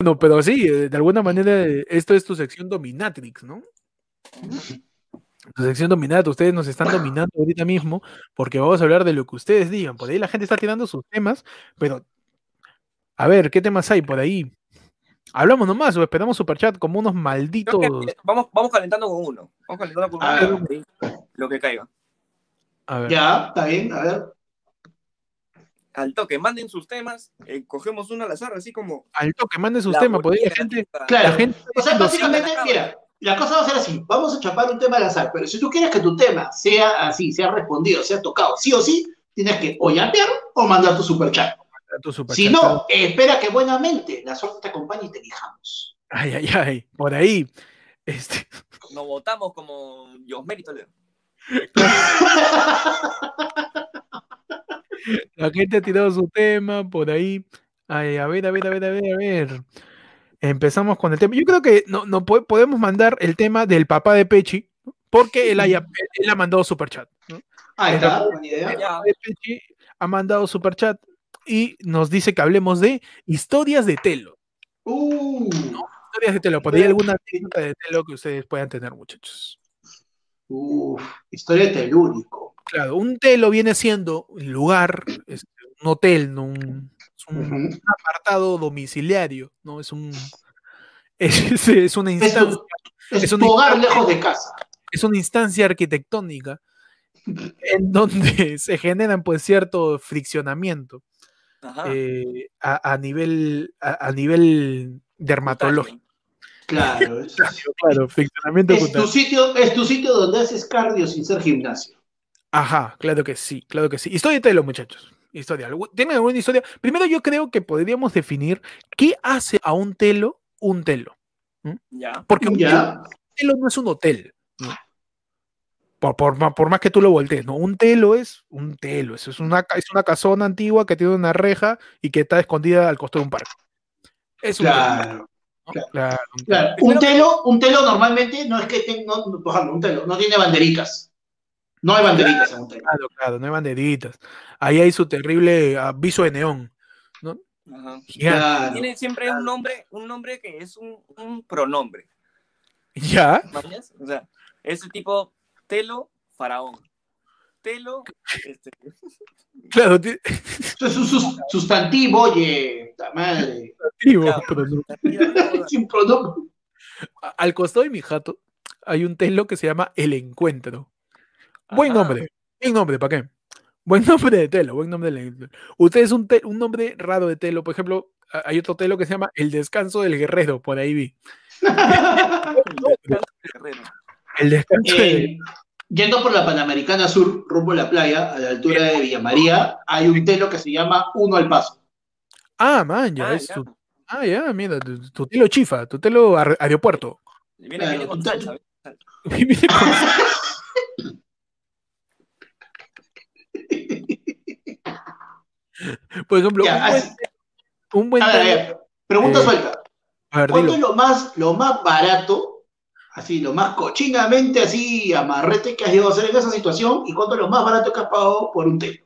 Bueno, pero sí, eh, de alguna manera eh, esto es tu sección dominatrix, ¿no? Tu sección dominata, ustedes nos están dominando ahorita mismo porque vamos a hablar de lo que ustedes digan. Por ahí la gente está tirando sus temas, pero a ver, ¿qué temas hay por ahí? Hablamos nomás o esperamos superchat como unos malditos. vamos, vamos calentando con uno. Vamos calentando con uno. Lo que caiga. A ver. Ya, está bien, a ver al toque, manden sus temas, eh, cogemos uno al azar, así como. Al toque, manden sus temas, porque la gente. Claro, la gente o sea, básicamente, mira, la cosa va a ser así: vamos a chapar un tema al azar, pero si tú quieres que tu tema sea así, sea respondido, sea tocado, sí o sí, tienes que o llamear o mandar tu superchat. super si no, espera que buenamente la suerte te acompañe y te elijamos. Ay, ay, ay, por ahí. Este... Nos votamos como Dios mérito, Leo. La gente ha tirado su tema por ahí. Ay, a ver, a ver, a ver, a ver, a ver. Empezamos con el tema. Yo creo que no, no podemos mandar el tema del papá de Pechi, porque él, haya, él ha mandado superchat. ¿no? Ah, está, buena idea. Pechi ha mandado superchat y nos dice que hablemos de historias de Telo. Uh, Historias de Telo. ¿Por ahí alguna historia de Telo que ustedes puedan tener, muchachos? Uf, historia telúrico. Claro, un telo viene siendo un lugar, este, un hotel, ¿no? un, apartado domiciliario, ¿no? Es un es, una instancia. Es, un hogar lejos de casa. Es una instancia arquitectónica en donde se generan pues cierto friccionamiento eh, a, nivel a, nivel dermatológico. Claro, claro, friccionamiento es tu sitio, es tu sitio donde haces cardio sin ser gimnasio. Ajá, claro que sí, claro que sí. Historia de telo, muchachos. Historia. ¿Tienen alguna historia? Primero yo creo que podríamos definir qué hace a un telo un telo. Ya. Porque un telo no es un hotel. Por, más que tú lo voltees, ¿no? Un telo es un telo. Eso es una, es una casona antigua que tiene una reja y que está escondida al costado de un parque. Es un claro. Claro, un, telo, un telo normalmente no es que tenga, por ejemplo, un telo no tiene banderitas. No hay banderitas en Claro, claro, no hay banderitas. Ahí hay su terrible aviso de neón. ¿no? Tiene siempre un nombre, un nombre que es un, pronombre. ¿Ya? O sea, ese tipo Telo Faraón. Telo. Este... Claro, es un sustantivo, oye, la madre. Sustantivo, pronombre. Al costado de mi jato hay un telo que se llama El Encuentro. Buen nombre. Buen nombre, ¿para qué? Buen nombre de telo, buen nombre de Usted es un, un nombre raro de telo. Por ejemplo, hay otro telo que se llama El Descanso del Guerrero, por ahí vi. El descanso eh, Yendo por la Panamericana Sur, rumbo a la playa, a la altura de Villa María, hay un telo que se llama Uno al Paso. Ah, man, ya, ah, es Tu, ah, ya, mira, tu, telo chifa, tu telo aeropuerto. Viene, viene con Por ejemplo, un buen, pregunta eh, suelta. ¿Cuánto es lo más, lo más barato, así, lo más cochinamente, así, amarrete que has llegado a hacer en esa situación? ¿Y cuánto es lo más barato que has pagado por un telo?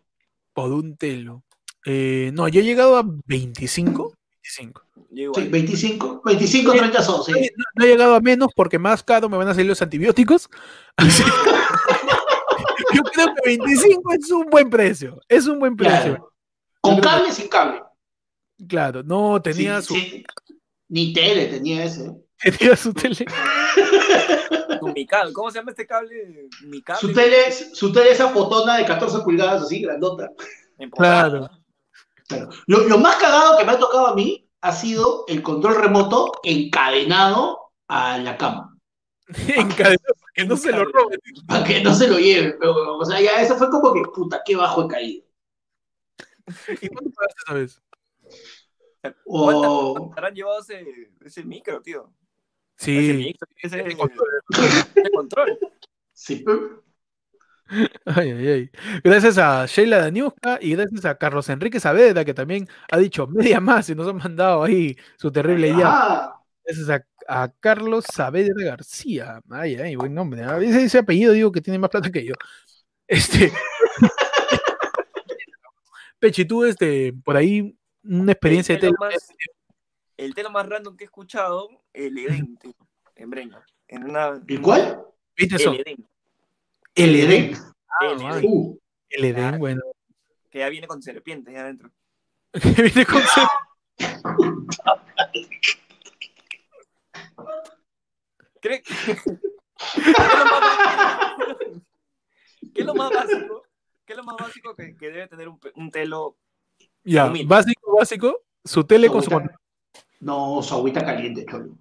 Por un telo. Eh, no, yo he llegado a 25. 25. Sí, 25, 25, 30 son, sí. No, he llegado a menos porque más caro me van a salir los antibióticos. yo creo que 25 es un buen precio. Es un buen precio. ¿Con cable sin cable? Claro, no, tenía su. Ni tele tenía ese. Tenía su tele. mi cable. ¿Cómo se llama este cable? Mi cable. Su tele, su tele esa fotona de 14 pulgadas, así, grandota. Claro. claro. Lo, lo, más cagado que me ha tocado a mí ha sido el control remoto encadenado a la cama. encadenado para que no se lo roben. Para que no se lo lleven. o sea, ya eso fue como que, puta, qué bajo he caído. ¿Y cuánto pagaste esa vez? ¿Cuánto habrán llevado ese, ese, micro, tío? Sí. Ese, ese, ese control. Sí. Ay, ay, ay. Gracias a Sheila Daniuska y gracias a Carlos Enrique Saavedra, que también ha dicho media más y nos ha mandado ahí su terrible idea. Gracias a, Carlos Saavedra García. Ay, ay, buen nombre. A veces ese apellido digo que tiene más plata que yo. Este. Pechi, tú, este, por ahí, una experiencia de más, el telo más random que he escuchado, el Edén, tío, en Breña. En una, ¿El cuál? ¿Viste eso? el Edén. El Edén. Ah, el man. Edén, Uh, El Edén, bueno. que ya viene con serpientes ya adentro. Viene con ser- ¿Cree que... ¿Qué es lo más básico? ¿Qué es lo más básico? ¿Qué es lo más básico que, que debe tener un, un telo? Ya, Humilde. básico, básico. Su tele con su No, su agüita caliente, cholo.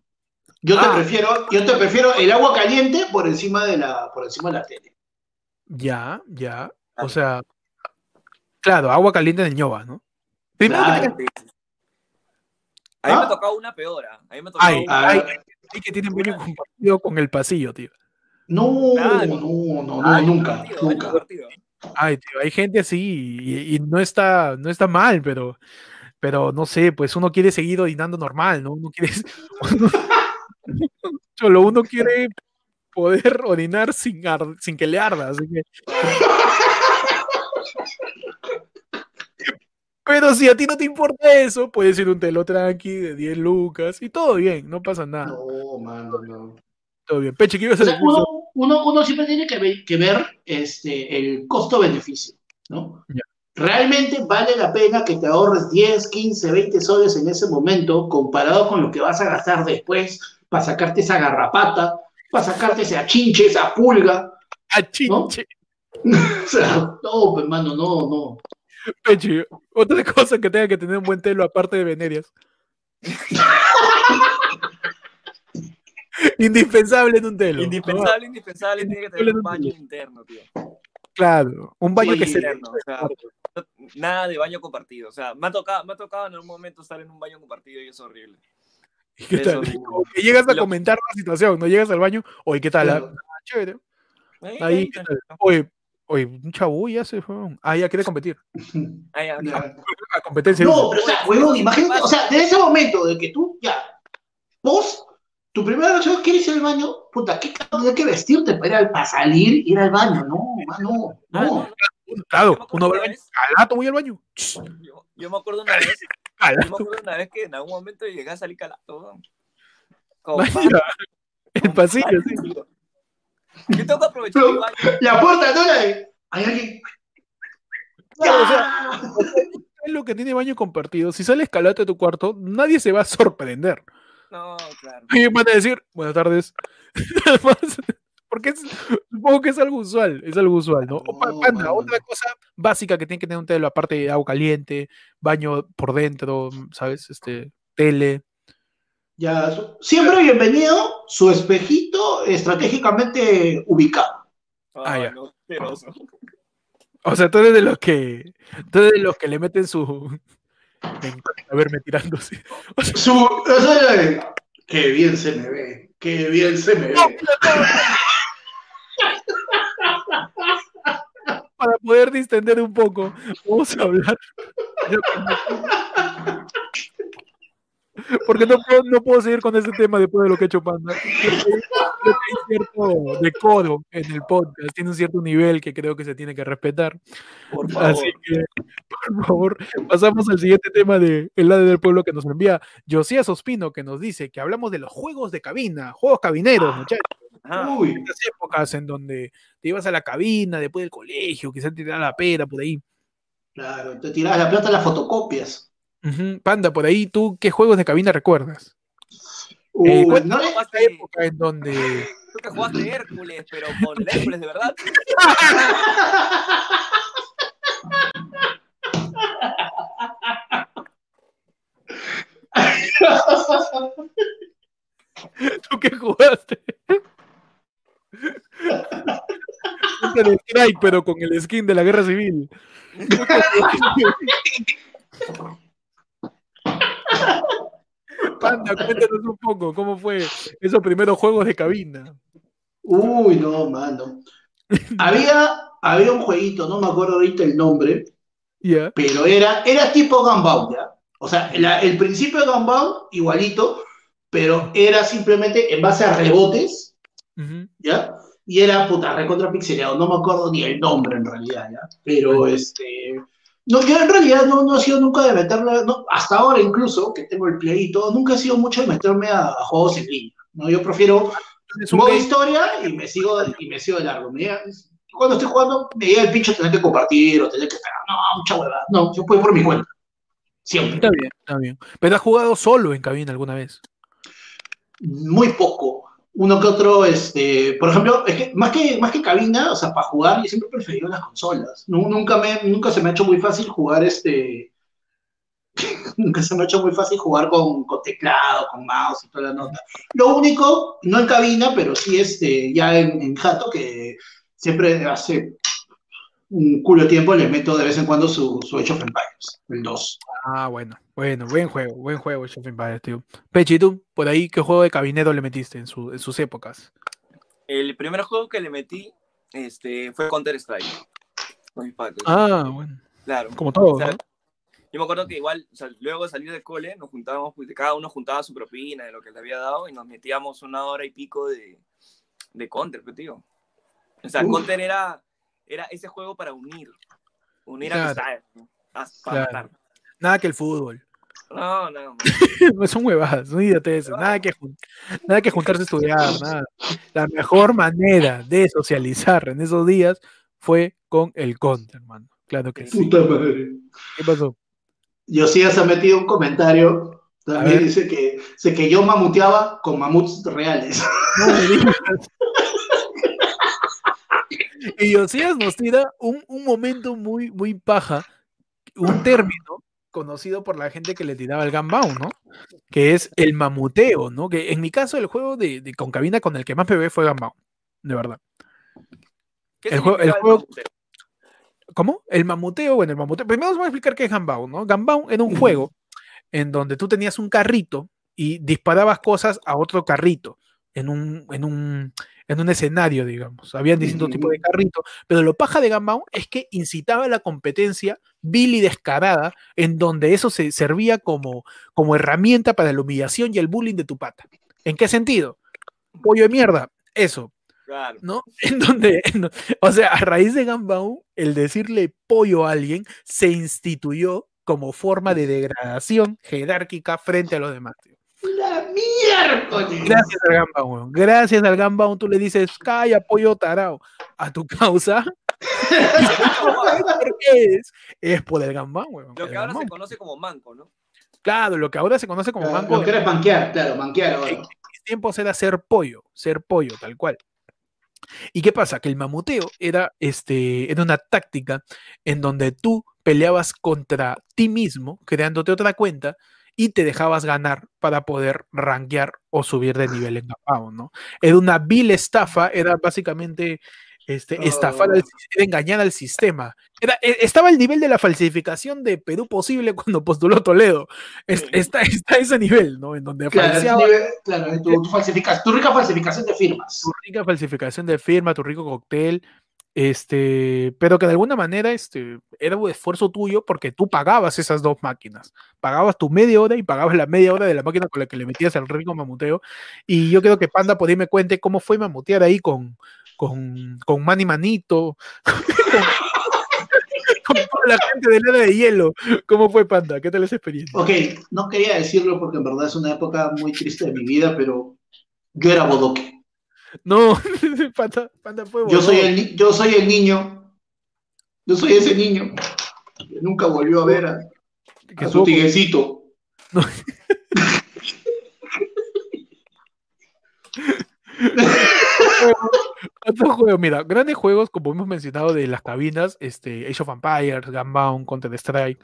Yo te Ah. prefiero, yo te prefiero el agua caliente por encima de la, por encima de la tele. Ya, ya. O sea, claro, agua caliente en el ñoba, ¿no? Primero que tengas- A mí me ¿Ah? ha tocado una peor. ¿ah? A mí me ha tocado Ay, una ay, que tienen baño compartido con el pasillo, tío. No, Claro. no, no, no, nunca, nunca. Ay, tío, hay gente así y, y no está, no está mal, pero, pero no sé, pues uno quiere seguir orinando normal, ¿no? Uno quiere, solo uno quiere poder orinar sin, ar- sin que le arda, así que. Pero si a ti no te importa eso, puedes ir un telo tranqui de 10 lucas y todo bien, no pasa nada, No, mano, no. todo bien. Peche, ¿qué ibas a decir? Uno, uno, siempre tiene que ver, que ver este, el costo-beneficio, ¿no? Realmente vale la pena que te ahorres 10, 15, 20 soles en ese momento comparado con lo que vas a gastar después para sacarte esa garrapata, para sacarte ese achinche, esa pulga. Ah, chinche. O sea, no, pues, hermano, no, no. Peche, otra cosa que tenga que tener un buen telo aparte de venerias. Indispensable en un telo. Indispensable, indispensable, tiene que tener un baño interno, tío. Claro, un baño Sí, que se interno, o sea, no- nada de baño compartido. O sea, me ha tocado, me ha tocado en algún momento estar en un baño compartido y es horrible. ¿Y ¿Qué tal? eso- Como que llegas a lo- comentar la situación, no llegas al baño, oye, ¿qué tal? Ah, chévere. Ahí, Ahí, ahí, ¿qué tal? Oye, oye, un chavo ya se fue. Ah, ya quiere competir. ahí, ahí, Ya. A competencia. No, pero o sea, huevón, imagínate, o sea, de ese momento de que tú ya, vos, tu primera noche quieres ir al baño, puta, ¿qué carajo tienes que vestirte para, ir al- para salir, ir al baño? No, mano, Ah, no. Claro, uno va al Calato, voy al baño. Yo, yo me acuerdo una vez, yo me acuerdo una vez que en algún momento llegué a salir calato. El pasillo, sí. Yo tengo que aprovechar Pero- mi baño. La puerta, ¿no? La hay alguien. Claro, o sea, ¡Ah! es lo que tiene baño compartido. Si sales calato de tu cuarto, nadie se va a sorprender. No, claro. Y van a decir, buenas tardes. Porque es- supongo que es algo usual, es algo usual, ¿no? No, panda, otra cosa básica que tiene que tener un telo, aparte de agua caliente, baño por dentro, ¿sabes? Este, tele. Ya, siempre bienvenido, su espejito estratégicamente ubicado. Ah, Ay, ya. no. O sea, tú eres de los que, tú eres de los que le meten su... Me encanta verme tirándose. O sea, Su, qué bien se me ve, qué bien se me ve. para poder distender un poco, vamos a hablar. Porque no puedo, no puedo seguir con este tema después de lo que ha hecho Panda. Creo que, hay cierto decoro en el podcast, tiene un cierto nivel que creo que se tiene que respetar. Por favor. Así que, por favor, pasamos al siguiente tema de El lado del pueblo que nos envía Josías Ospino, que nos dice que hablamos de los juegos de cabina, juegos cabineros, muchachos. Ajá. Uy, Estas épocas en donde te ibas a la cabina después del colegio, quizás te la pera por ahí. claro, te tirabas la plata a las fotocopias. Ujú, Panda, por ahí, ¿tú qué juegos de cabina recuerdas? Uy, Eh, ¿cuál- no época en donde... Tú que jugaste Hércules, pero con el Hércules de verdad. ¿Tú qué jugaste? Counter Strike, pero con el skin de la guerra civil. Panda, cuéntanos un poco, ¿cómo fue esos primeros juegos de cabina? Uy, no, mano. Había, había un jueguito, no me acuerdo ahorita el nombre, ¿Ya? pero era, era tipo Gunbound, ¿ya? O sea, la- el principio de Gunbound, igualito, pero era simplemente en base a rebotes. ¿ya? Y era, puta, recontra pixeleado, no me acuerdo ni el nombre en realidad, ¿ya? Pero, este, No, yo en realidad no, no he sido nunca de meterme, no, hasta ahora incluso, que tengo el play y todo, nunca he sido mucho de meterme a, a juegos en línea. ¿no? Yo prefiero modo historia y me sigo, y me sigo de largo. Me llega- cuando estoy jugando, me llega el pincho tener que compartir o tener que estar, no, mucha huevada. No, yo puedo por mi cuenta. Siempre. Está bien, está bien. Pero has jugado solo en cabina alguna vez. Muy poco. Uno que otro, este, por ejemplo, es que más que, más que cabina, o sea, para jugar, yo siempre he preferido las consolas. Nu- Nunca, me, nunca se me ha hecho muy fácil jugar este. nunca se me ha hecho muy fácil jugar con, con teclado, con mouse y toda la nota. Lo único, no en cabina, pero sí este, ya en, en jato, que siempre hace un culo de tiempo le meto de vez en cuando su, su Age of Empires, el 2. Ah, bueno, bueno, buen juego, buen juego, Age of Empires, tío. Pechi, ¿tú? Por ahí, ¿qué juego de cabinero le metiste en, su- en sus épocas? El primer juego que le metí este, fue Counter Strike. Con mis patas. Ah, bueno, claro. como todo, O sea, ¿no? Yo me acuerdo que igual, o sea, luego de salir de cole, nos juntábamos, pues, cada uno juntaba su propina de lo que le había dado y nos metíamos una hora y pico de, de Counter, pues, tío. O sea, Uf. Counter era, era ese juego para unir, unir Claro. amistades, ¿no? Para Claro. Nada que el fútbol. No, no, man. No son huevadas, no idioteces, nada que, nada que juntarse a estudiar, nada. La mejor manera de socializar en esos días fue con el contra, hermano. Claro que sí. Puta madre. ¿Qué pasó? Josías ha metido un comentario. A También dice que, dice que yo mamuteaba con mamuts reales. No me digas. Y Josías nos tira un, un momento muy, muy paja, un término conocido por la gente que le tiraba el gambao, ¿no? Que es el mamuteo, ¿no? Que en mi caso el juego de, de con cabina con el que más ve fue gambao, de verdad. ¿Qué El juego- el? ¿Cómo? El mamuteo, bueno, el mamuteo. Primero os voy a explicar qué es Gambao, ¿no? Gambao era un juego en donde tú tenías un carrito y disparabas cosas a otro carrito en un, en un, en un escenario, digamos. Habían distintos tipos de carritos, pero lo paja de Gambao es que incitaba a la competencia vil y descarada, en donde eso se servía como, como herramienta para la humillación y el bullying de tu pata. ¿En qué sentido? Pollo de mierda, eso. Claro. ¿no? En donde, en o sea, a raíz de Gambao, el decirle pollo a alguien se instituyó como forma de degradación jerárquica frente a los demás. tío. ¡La miércoles! Gracias al Gambao, weón. Gracias al Gambao, tú le dices, calla, pollo tarao, a tu causa. ¿Por qué es? Es por el Gambao, weón. Lo El que ahora se conoce como manco, ¿no? Claro, lo que ahora se conoce como Ah, mango, Lo manquear, claro, manquear ahora. en mis tiempos era ser pollo, ser pollo, tal cual. ¿Y qué pasa? Que el mamuteo era, este, era una táctica en donde tú peleabas contra ti mismo, creándote otra cuenta, y te dejabas ganar para poder rankear o subir de nivel en Gambao, ¿no? Era una vil estafa, era básicamente este, estafar, al, Oh. era engañar al sistema. Era, e- estaba al nivel de la falsificación de Perú posible cuando postuló Toledo. Es- Sí. está, está ese nivel, ¿no? En donde Claro, falseaba nivel- claro, tu, tu falsificación- tu rica falsificación de firmas. tu rica falsificación de firma, tu rico cóctel, este, pero que de alguna manera este, era un esfuerzo tuyo porque tú pagabas esas dos máquinas. Pagabas tu media hora y pagabas la media hora de la máquina con la que le metías al rico mamuteo. Y yo creo que Panda por ahí me cuente cómo fue mamutear ahí con, con, con Manny Manito, con, toda la gente de Lana de Hielo. ¿Cómo fue Panda? ¿Qué tal esa experiencia? Ok, no quería decirlo porque en verdad es una época muy triste de mi vida, pero yo era bodoque. No, Panda, Panda fue Yo soy, el, yo soy el niño, yo soy ese niño que nunca volvió a ver a, su tiguecito. Otro juego, mira, grandes juegos, como hemos mencionado, de las cabinas, este, Age of Empires, Gunbound, Counter Strike,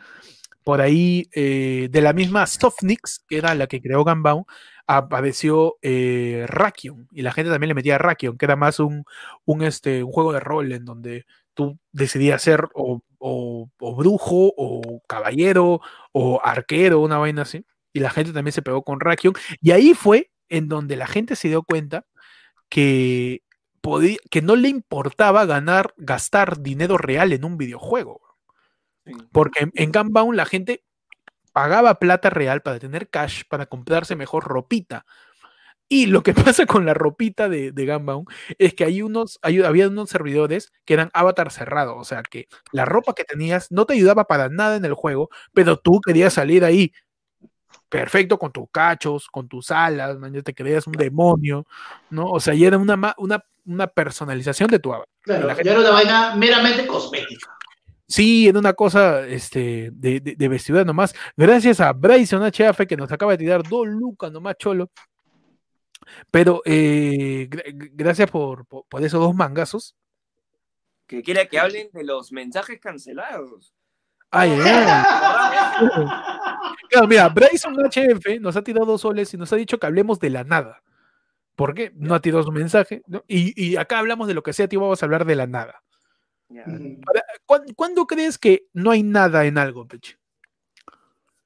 por ahí, eh, de la misma Softnix, que era la que creó Gunbound, apareció eh, Rakion, y la gente también le metía Rakion, que era más un, un, este, un juego de rol en donde tú decidías ser o, o- o brujo, o caballero, o arquero, una vaina así, y la gente también se pegó con Rakion, y ahí fue en donde la gente se dio cuenta que, podía, que no le importaba ganar, gastar dinero real en un videojuego. Porque en, en Gunbound la gente pagaba plata real para tener cash, para comprarse mejor ropita. Y lo que pasa con la ropita de, de Gunbound es que hay unos, hay, había unos servidores que eran avatar cerrado, o sea que la ropa que tenías no te ayudaba para nada en el juego, pero tú querías salir ahí perfecto con tus cachos, con tus alas, man, ya te creías un demonio, ¿no? O sea, ya era una, una, una personalización de tu avatar. Claro, ya era una vaina meramente cosmética. Sí, era una cosa este, de, de, de vestidura nomás. Gracias a Bryson HF que nos acaba de tirar dos lucas nomás, cholo. Pero eh, gra- gra- gracias por, por, por esos dos mangazos. Que quiera que hablen de los mensajes cancelados. Ay, ay, ay. Claro, mira, Bryson HF nos ha tirado dos soles y nos ha dicho que hablemos de la nada. ¿Por qué? No ha tirado su mensaje. ¿no? Y, y acá hablamos de lo que sea, tío, vamos a hablar de la nada. ¿Cuán- ¿Cuándo crees que no hay nada en algo, Peche?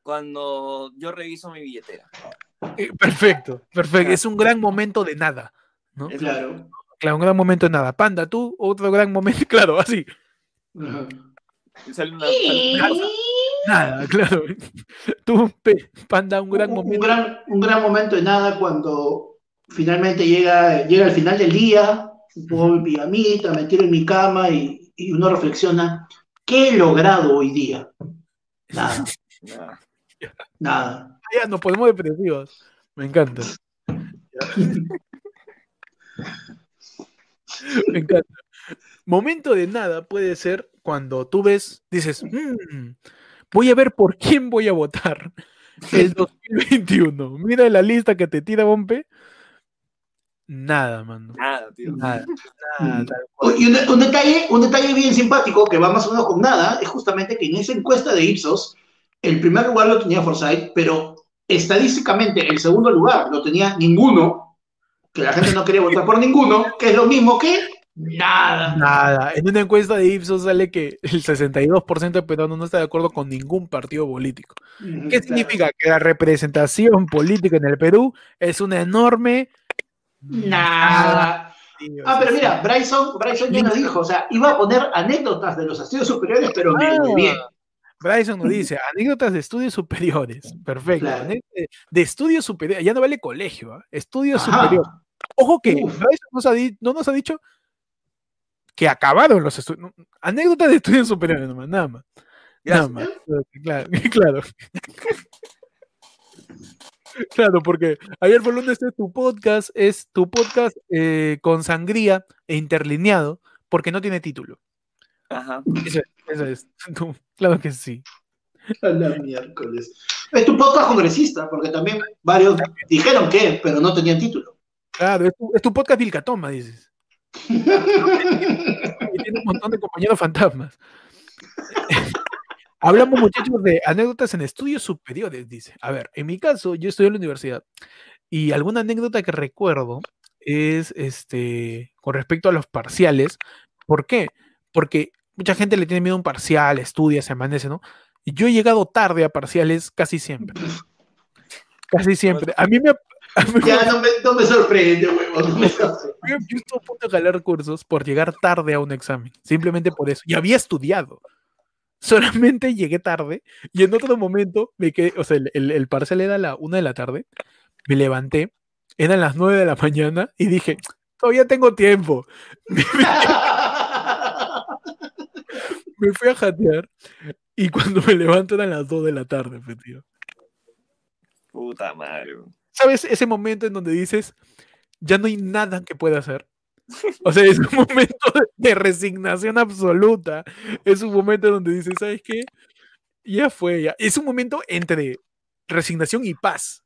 Cuando yo reviso mi billetera. Eh, perfecto, perfecto. Es un gran momento de nada. ¿no? Claro. Claro, un gran momento de nada. Panda, tú, otro gran momento, claro, así. Ajá. Sale una, sale una cosa. Nada, claro. Tú, Pe- Panda, un gran un, un momento. gran, un gran momento de nada cuando finalmente llega, llega el final del día, pongo mi pijamita, me tiro en mi cama y, y uno reflexiona, ¿qué he logrado hoy día? Nada, nada. Ya nos ponemos depresivos. Me encanta. Me encanta. Momento de nada puede ser cuando tú ves, dices, "Mm, voy a ver por quién voy a votar el 2021. Mira la lista que te tira Bompe. Nada, mano. Nada, tío. Nada. nada, Mm. Y un, un detalle, un detalle bien simpático que va más o menos con nada es justamente que en esa encuesta de Ipsos, el primer lugar lo tenía Forsyth, pero estadísticamente el segundo lugar lo tenía ninguno, que la gente no quería votar por ninguno, que es lo mismo que nada. Nada. En una encuesta de Ipsos sale que el 62% de peruanos no está de acuerdo con ningún partido político. ¿Qué significa? Que la representación política en el Perú es una enorme. Nada. Ah, pero mira, Bryson, Bryson ya nos dijo, o sea, iba a poner anécdotas de los estudios superiores, pero me Ah, bien. Bryson nos dice, anécdotas de estudios superiores. Perfecto. Claro. De estudios superiores. Ya no vale colegio, ¿ah? Estudios Ajá. superiores. Ojo que Uf. Bryson nos ha di- no nos ha dicho que acabaron los estudios. Anécdotas de estudios superiores nomás, nada más. Nada más. Claro, claro. Claro, porque ayer por lunes es tu podcast, es tu podcast eh, con sangría e interlineado, porque no tiene título. Ajá. Eso es. Eso es. Tú- claro que sí. A la miércoles. Es tu podcast congresista, porque también varios dijeron que, pero no tenían título. Claro, es tu, es tu podcast Vilcatoma, dices. Y tiene un montón de compañeros fantasmas. Hablamos, muchachos, de anécdotas en estudios superiores, dice. A ver, en mi caso, yo estudié en la universidad y alguna anécdota que recuerdo es este con respecto a los parciales. ¿Por qué? Porque mucha gente le tiene miedo a un parcial, estudia, se amanece, ¿no? Y yo he llegado tarde a parciales casi siempre. Casi siempre. A mí me, Ya no me, no me sorprende, huevón. No me sorprende. yo, estuve a punto de jalar cursos por llegar tarde a un examen, simplemente por eso. Y había estudiado. Solamente llegué tarde y en otro momento me quedé, o sea, el, el, el parcial era a la una de la tarde, me levanté, eran las nueve de la mañana y dije, todavía tengo tiempo. Me fui a jatear y cuando me levanto eran las dos de la tarde, pe, tío. Puta madre. ¿Sabes? Ese momento en donde dices, ya no hay nada que pueda hacer. O sea, es un momento de resignación absoluta. Es un momento donde dices, ¿sabes qué? Ya fue, ya. Es un momento entre resignación y paz.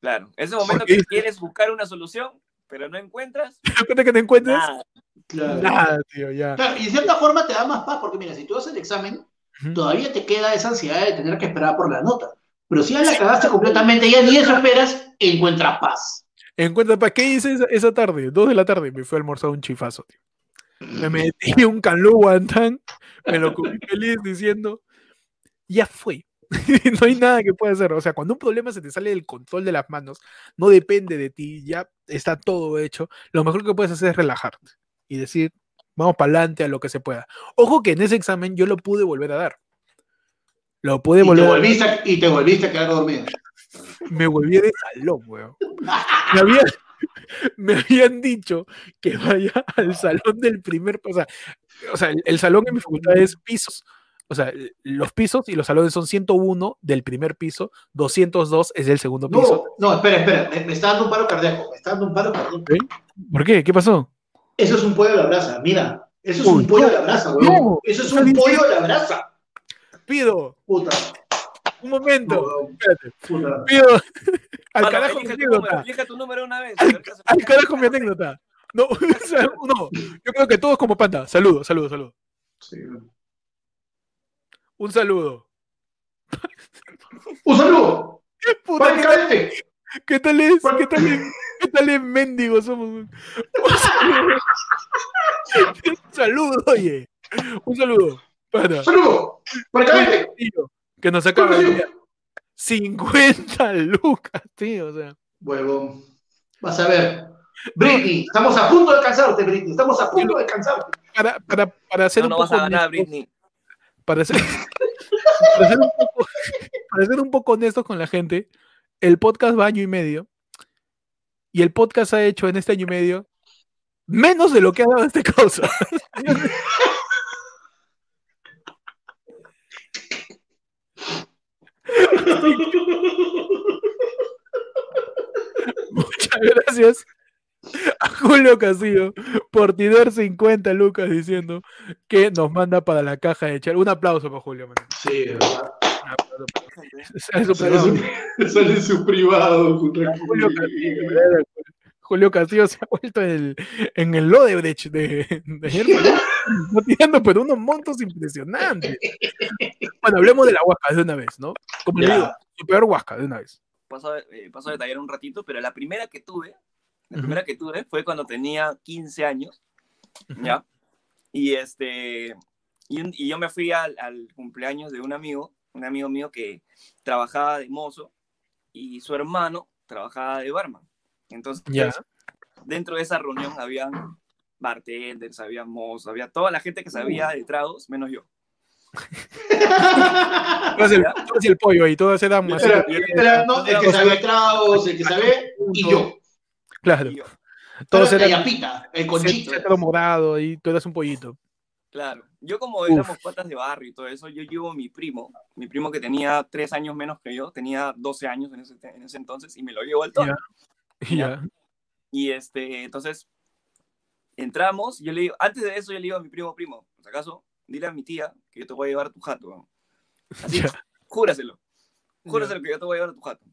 Claro. Ese momento Porque- que quieres buscar una solución, pero no encuentras. ¿Te das cuenta que te encuentres? Nada. Claro. Nada, tío, ya. Claro, y de cierta forma te da más paz, porque mira, si tú haces el examen, Ujú. todavía te queda esa ansiedad de tener que esperar por la nota. Pero si ya la cagaste completamente, ya ni eso esperas, encuentras paz. Encuentra paz. ¿Qué hice esa, esa tarde? Dos de la tarde. Me fui a almorzar un chifazo, tío. Me metí un calú guantán, me lo comí feliz diciendo, ya fue. no hay nada que pueda hacer. O sea, cuando un problema se te sale del control de las manos, no depende de ti, ya está todo hecho. Lo mejor que puedes hacer es relajarte y decir, vamos para adelante a lo que se pueda. Ojo que en ese examen yo lo pude volver a dar. Lo pude Y te, volver a dar. volviste a, y te volviste a quedar dormido. Me volví de salón, weón. Me había, me habían dicho que vaya al salón del primer, o sea, o sea, el, el salón en mi facultad es pisos, o sea, los pisos y los salones son 101 del primer piso, 202 es del segundo piso. No, no, espera, espera, me, me está dando un paro cardíaco, me está dando un paro cardíaco. ¿Por qué? ¿Qué pasó? Eso es un pollo a la brasa, mira, eso es Uy, un pollo no, a la brasa, no, weón. Eso es un pollo a la brasa. Pido, Puta, un momento, espérate, puta. pido, al Mano, carajo mi tu anécdota, elige tu número una vez. al, qué carajo mi anécdota. No, o sea, no, yo creo que todos como panda. Saludo, saludo, saludo. Sí. Un saludo. Un saludo Puta, ¿qué, tal, cadete. qué tal es? ¿Qué tal es? ¿Qué tal es mendigo somos? Un saludo. Un saludo, oye. Un saludo. Para. Saludo para el que nos acaba de enviar 50 lucas, tío. O sea, Huevón. Vas a ver. Britney, estamos a punto de alcanzarte, Britney. Estamos a punto de alcanzarte. para, para, para hacer No, un no vas poco a ganar, Britney. para ser, para ser un poco, para ser un poco honestos con la gente, el podcast va año y medio y el podcast ha hecho en este año y medio menos de lo que ha dado este causa. Muchas gracias a Julio Casillo por tirar 50 lucas diciendo que nos manda para la caja de echar. Un aplauso para Julio, man. Sí, verdad. Eso, Sale su, sale su privado. Julio Castillo, ¿verdad? Julio Castillo se ha vuelto en el, en el Odebrecht de, de ayer, ¿no? No tirando, pero unos montos impresionantes. Bueno, hablemos de la huasca de una vez, ¿no? Como le digo, su peor huasca de una vez. Paso, a- eh, paso a detallar un ratito, pero la primera que tuve, la primera que tuve fue cuando tenía 15 años, ¿ya? Y este, y, un- y yo me fui al, al cumpleaños de un amigo, un amigo mío que trabajaba de mozo y su hermano trabajaba de barman. Entonces, Ya. dentro de esa reunión habían bartenders, había mozos, había toda la gente que sabía de tragos, menos yo. Tú eres el, el pollo ahí, todos eran más. Espera, espera, no, el que sabe tragos, el que sabe, y yo. Claro, Y yo, todos la eran yapita, el conchito. cetro morado y tú eras un pollito. Claro, yo como Uf. éramos patas de barrio y todo eso, yo llevo a mi primo, mi primo que tenía tres años menos que yo, tenía 12 años en ese, en ese entonces y me lo llevo al tono. Ya. Y este, entonces entramos, yo le digo, antes de eso yo le digo a mi primo, primo, por si acaso, dile a mi tía que yo te voy a llevar a tu jato. weón". Así, Ya. júraselo, júraselo que yo te voy a llevar a tu jato.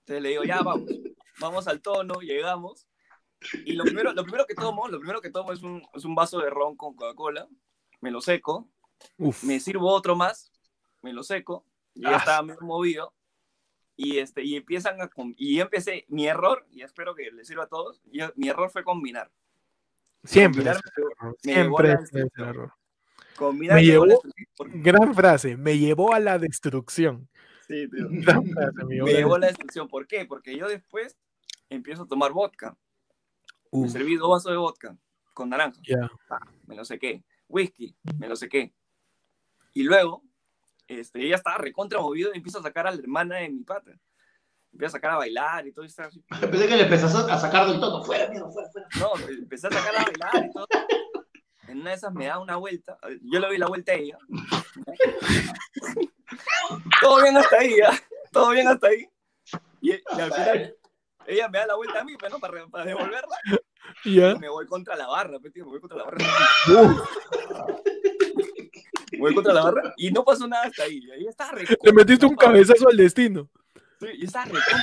Entonces le digo, ya vamos, vamos al tono, llegamos. Y lo primero, lo primero que tomo, lo primero que tomo es un, es un vaso de ron con Coca-Cola, me lo seco, Uf. me sirvo otro más, me lo seco, y ya Ah. estaba medio movido, y, este, y empiezan a, y yo empecé, mi error, y espero que le sirva a todos, yo- mi error fue combinar, Siempre. combinar me llevó Siempre es el error. combinar Me me llevó la llevó- Gran frase, me llevó a la destrucción. sí, tío. Gran frase, me llevó me a la llevó la destrucción, ¿por qué? Porque yo después empiezo a tomar vodka, me Uf, serví dos vasos de vodka con naranja, ya. me lo sequé, whisky, me lo sequé, y luego, este, ella estaba recontra movido y empiezo a sacar a la hermana de mi pata, empieza a sacar a bailar y todo, y estaba así, Pensé que le empezás a sacar del tono. Fuera, mierda, fuera, fuera. No, empecé a sacar a bailar y todo. En una de esas me da una vuelta. Yo le doy la vuelta a ella. Todo bien hasta ahí, ¿ya? Todo bien hasta ahí. Y, y al final, ella me da la vuelta a mí, pues, ¿no? Para, para devolverla. Y me voy contra la barra, pues, tío, me voy contra la barra. Me voy contra la barra y no pasó nada hasta ahí. Ahí estaba re- le metiste un cabezazo al destino. Sí, y estaba recontra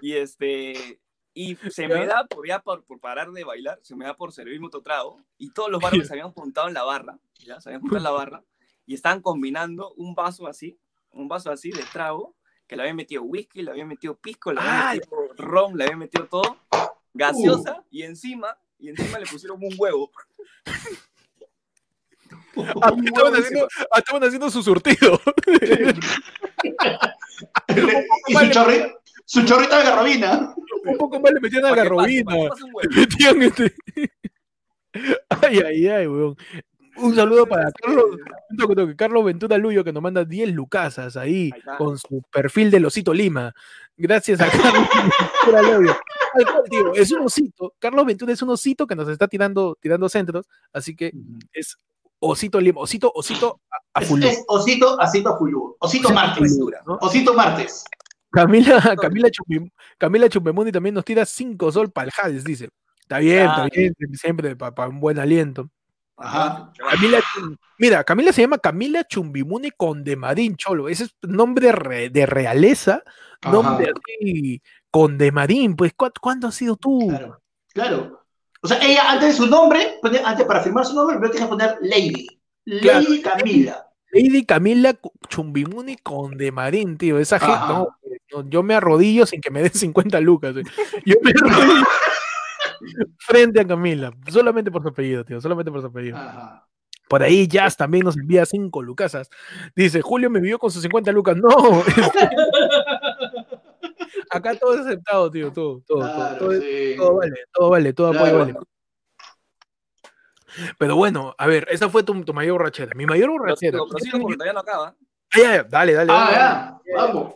Y este. Y se me da por ya por, por parar de bailar, se me da por servirme otro trago. Y todos los barros se habían juntado en la barra, ya, se habían juntado en la barra. Y estaban combinando un vaso así, un vaso así de trago, que le habían metido whisky, le habían metido pisco, le habían ¡Ah! metido ron, le habían metido todo, gaseosa, y encima, y encima le pusieron un huevo. Ah, estaban, haciendo, ah, estaban haciendo su surtido. Y su chorrito, su chorrito de garrobina. un poco más le metían a garrobina. Metían este. Ay, ay, ay, weón. Un saludo para Carlos, Carlos Ventura Luyo que nos manda 10 lucasas ahí con su perfil del Osito Lima. Gracias a Carlos Ventura Luyo. Tal cual, tío, es un osito. Carlos Ventura es un osito que nos está tirando, tirando centros, así que es osito lima, osito, osito a, a Es, osito, osito fulú. Osito martes. ¿no? Osito martes. Camila, Camila, Chupim- Camila Chupemundi también nos tira 5 sol para el Hades, dice. Está bien, está Claro. bien, siempre para un buen aliento. Ajá. Camila, mira, Camila se llama Camila Chumbimuni Condemarín, cholo. Ese es nombre re- de realeza, nombre Ajá. así, Condemarín. Pues, ¿cu- ¿cuándo has sido tú? Claro. Claro. O sea, ella antes de su nombre, antes para firmar su nombre, primero tiene que poner Lady. Claro. Lady Camila. Lady Camila Chumbimuni Condemarín, tío. Esa gente, no, no, yo me arrodillo sin que me den 50 lucas. eh. Yo me arrodillo frente a Camila, solamente por su apellido, tío, solamente por su apellido. Ajá. Por ahí Jazz también nos envía 5 lucasas. Dice, Julio me vio con sus 50 lucas. No, este, acá todo es aceptado, tío, todo, todo, todo, Claro, todo, sí. todo vale, todo vale, todo apoyo Claro. vale. Pero bueno, a ver, esa fue tu, tu mayor borrachera. Mi mayor borrachera. prosigo porque todavía no acaba. Ah, ya, ya, dale, dale. dale. Ah, ya. Vamos.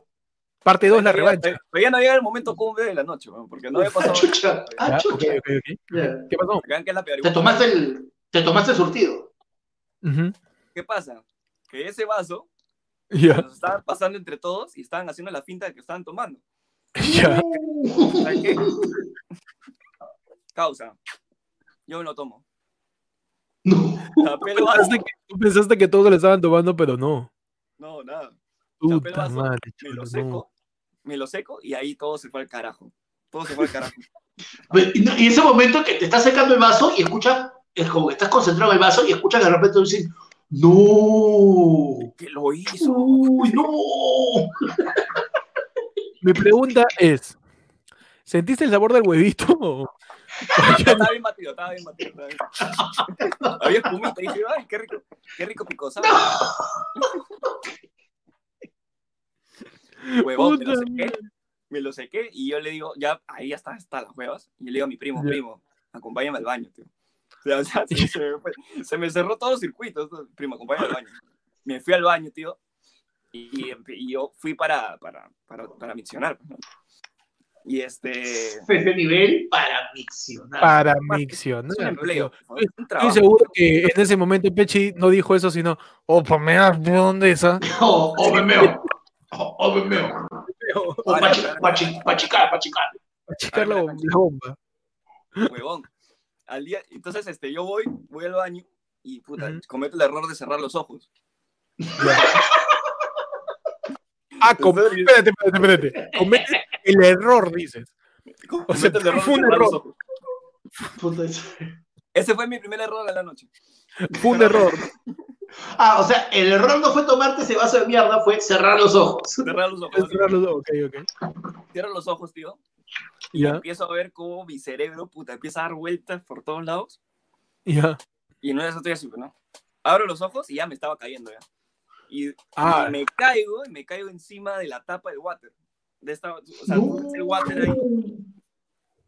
Parte 2, la revancha. Todavía no llega el momento cumbre de la noche, weón, porque no había Ah, pasado. chucha. Ah, Ya, ok, chucha. ok, ok. Ya. ¿Qué pasó? Te tomaste el, te tomaste el surtido. Ujú. ¿Qué pasa? Que ese vaso nos estaban pasando entre todos y estaban haciendo la finta de que estaban tomando. Ya. ¿Sabes qué? Causa. Yo me lo tomo. No. Vaso. Pensaste que, tú pensaste que todos le estaban tomando, pero no. No, nada. Puta vaso, madre, Me lo no. seco. Me lo seco y ahí todo se fue al carajo. Todo se fue al carajo. Y ese momento que te estás secando el vaso y escuchas, es como que estás concentrado en el vaso y escuchas que de repente dicen, ¡No! ¿Qué lo hizo? ¡Uy, no! Mi pregunta es: ¿sentiste el sabor del huevito? Estaba bien batido, estaba bien batido. estaba bien. Había espumita y dije, ay, qué rico, qué rico picosa. Huevón, me lo sequé, me lo sequé y yo le digo, ya, ahí ya está, está las huevas. Y yo le digo a mi primo, primo, acompáñame al baño, tío. O sea, o sea, se, se me se me cerró todos los circuitos, ¿no? primo, acompáñame al baño. Me fui al baño, tío, y, y yo fui para, para, para, para miccionar. ¿no? Y este... Ese nivel para miccionar. Para Es un miccionar. empleo, tío. ¿no? es un Estoy seguro que en ese momento Pechi no dijo eso, sino, oh, pa' mear, ¿de dónde es esa? O, o memeo. O, o memeo. O ahora, pachi- pachicar, pachicar. Para checar la, Ahora, la bomba. huevón. Al día, entonces, este, yo voy, voy al baño y puta, cometo el error de cerrar los ojos. Ah, espérate, espérate, espérate. Comete el error, dices. Cometo sea, el error fue un error. ese- Ese fue mi primer error de la noche. Fue un error. Ah, o sea, el error no fue tomarte ese vaso de mierda, fue cerrar los ojos. Cerrar los ojos. Cerrar los ojos. Ok, ok. Cierro los ojos, tío. Y Ya, empiezo a ver cómo mi cerebro, puta, empieza a dar vueltas por todos lados. ya. Y de esas estoy así, ¿no? Abro los ojos y ya me estaba cayendo ya. Y, Ah. y me caigo, y me caigo encima de la tapa del water. De esta, o sea, No. el water ahí.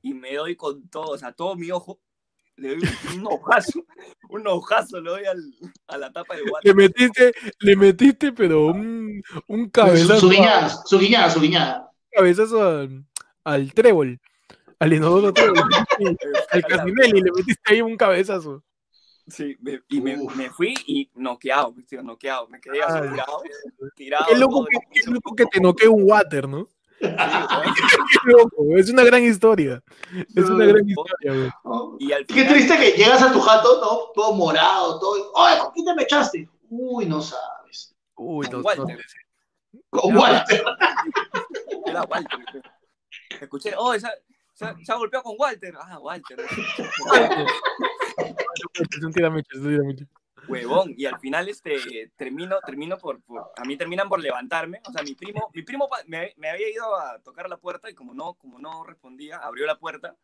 y me doy con todo, o sea, todo mi ojo, le doy un ojazo, un ojazo le doy al, a la tapa del Le water. metiste, le metiste, pero un, un Su, cabezazo, su guiñada, su guiñada, su guiñada. cabezazo al, al trébol, al inodoro trébol, al Casinelli, le metiste ahí un cabezazo. Sí, me- y me, me fui y noqueado, pues, tío, noqueado, me quedé así tirado, tirado. Qué loco todo que, qué loco que te noquee un water, ¿no? Sí, loco, es una gran historia. Es una gran historia, güey. ¿no? y al Qué triste que llegas a tu jato, ¿no? Todo morado, todo. ¡Oye, ¿con quién te me echaste? Uy, no sabes. Uy, con no, Walter, Con Walter. era Walter. Escuché, oh, esa, se, se ha golpeado con Walter. Ah, Walter. Es un tiramecho, es un tiramecho. Huevón. Y al final este, termino, termino por, por- A mí terminan por levantarme. O sea, mi primo, mi primo me, me había ido a tocar la puerta y como no, como no respondía, abrió la puerta.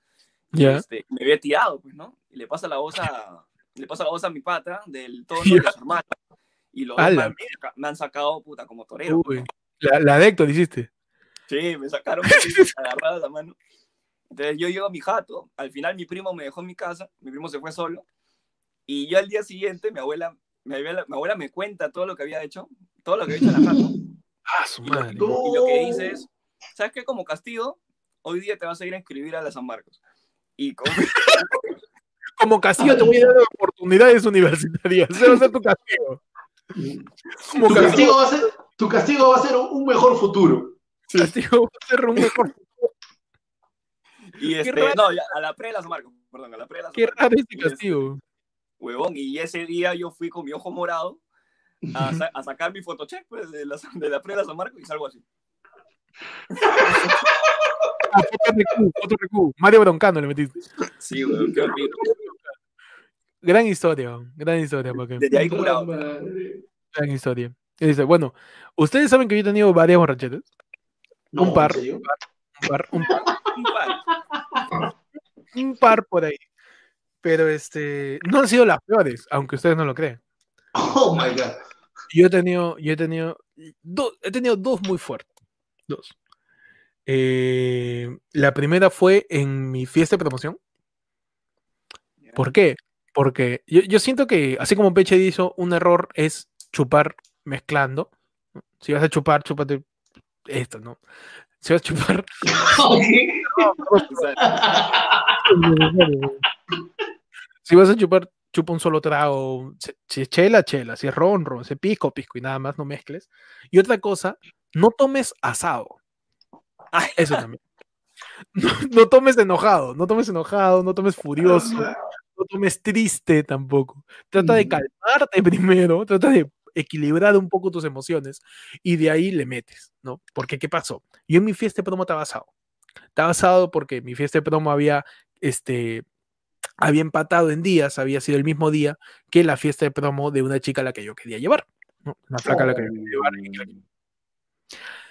y, Ya. Este, me había tirado, pues, ¿no? Y le pasa la voz a, le pasa la voz a mi pata del tono Ya. de su hermano. Y los me han, sacado, puta, como torero. Uy, la, la de Héctor hiciste. Sí, me sacaron agarrada la mano. Entonces yo llego a mi jato, al final mi primo me dejó en mi casa, mi primo se fue solo, y yo al día siguiente mi abuela, mi abuela, mi abuela me cuenta todo lo que había hecho, todo lo que había hecho en la jato, Ah, su y lo, madre. No. y lo que dice es, ¿sabes qué? Como castigo, hoy día te vas a ir a inscribir a la San Marcos. Y como, Como Castillo te voy a dar oportunidades universitarias. Ese va a ser tu castigo. Como Tu castigo, va a ser, tu castigo va a ser un, mejor futuro. castigo va a ser un mejor. Y este, no, ya, a la pre de la San Marcos, perdón, a la pre de la San Qué Marcos. raro este Y este, castigo. huevón, y ese día yo fui con mi ojo morado a, sa- a sacar mi fotocheck pues, de, la, de la pre de la San Marcos y salgo así. Ah, RQ, foto RQ. Mario Broncano le metiste. Sí, huevón, qué horrible. Gran historia, gran historia. Porque... Desde ahí curado. Madre. Gran historia. Y dice, bueno, ustedes saben que yo he tenido varias borracheras. No, Un par. ¿en serio? Un par, un par, Un par. un par por ahí. Pero este, no han sido las peores, aunque ustedes no lo crean. Oh my god. Yo he tenido, yo he tenido, dos, he tenido dos muy fuertes. Dos. Eh, la primera fue en mi fiesta de promoción. ¿Por qué? Porque yo, yo siento que, así como Peche hizo, un error es chupar mezclando. Si vas a chupar, chúpate esto, ¿no? Si vas a chupar. Si vas a chupar, chupa un solo trago. Si- es chela, chela. Si es ron, ron. Si es pisco, pisco. Y nada más, no mezcles. Y otra cosa, no tomes asado. Eso también. No, no tomes enojado, no tomes enojado, no tomes furioso, no tomes triste tampoco. Trata de Mm. calmarte primero, trata de equilibrar un poco tus emociones y de ahí le metes, ¿no? Porque, ¿qué pasó? Yo en mi fiesta de promo estaba asado. Estaba asado porque mi fiesta de promo había, este, había empatado en días, había sido el mismo día que la fiesta de promo de una chica a la que yo quería llevar, ¿no? Una flaca a la que yo quería llevar.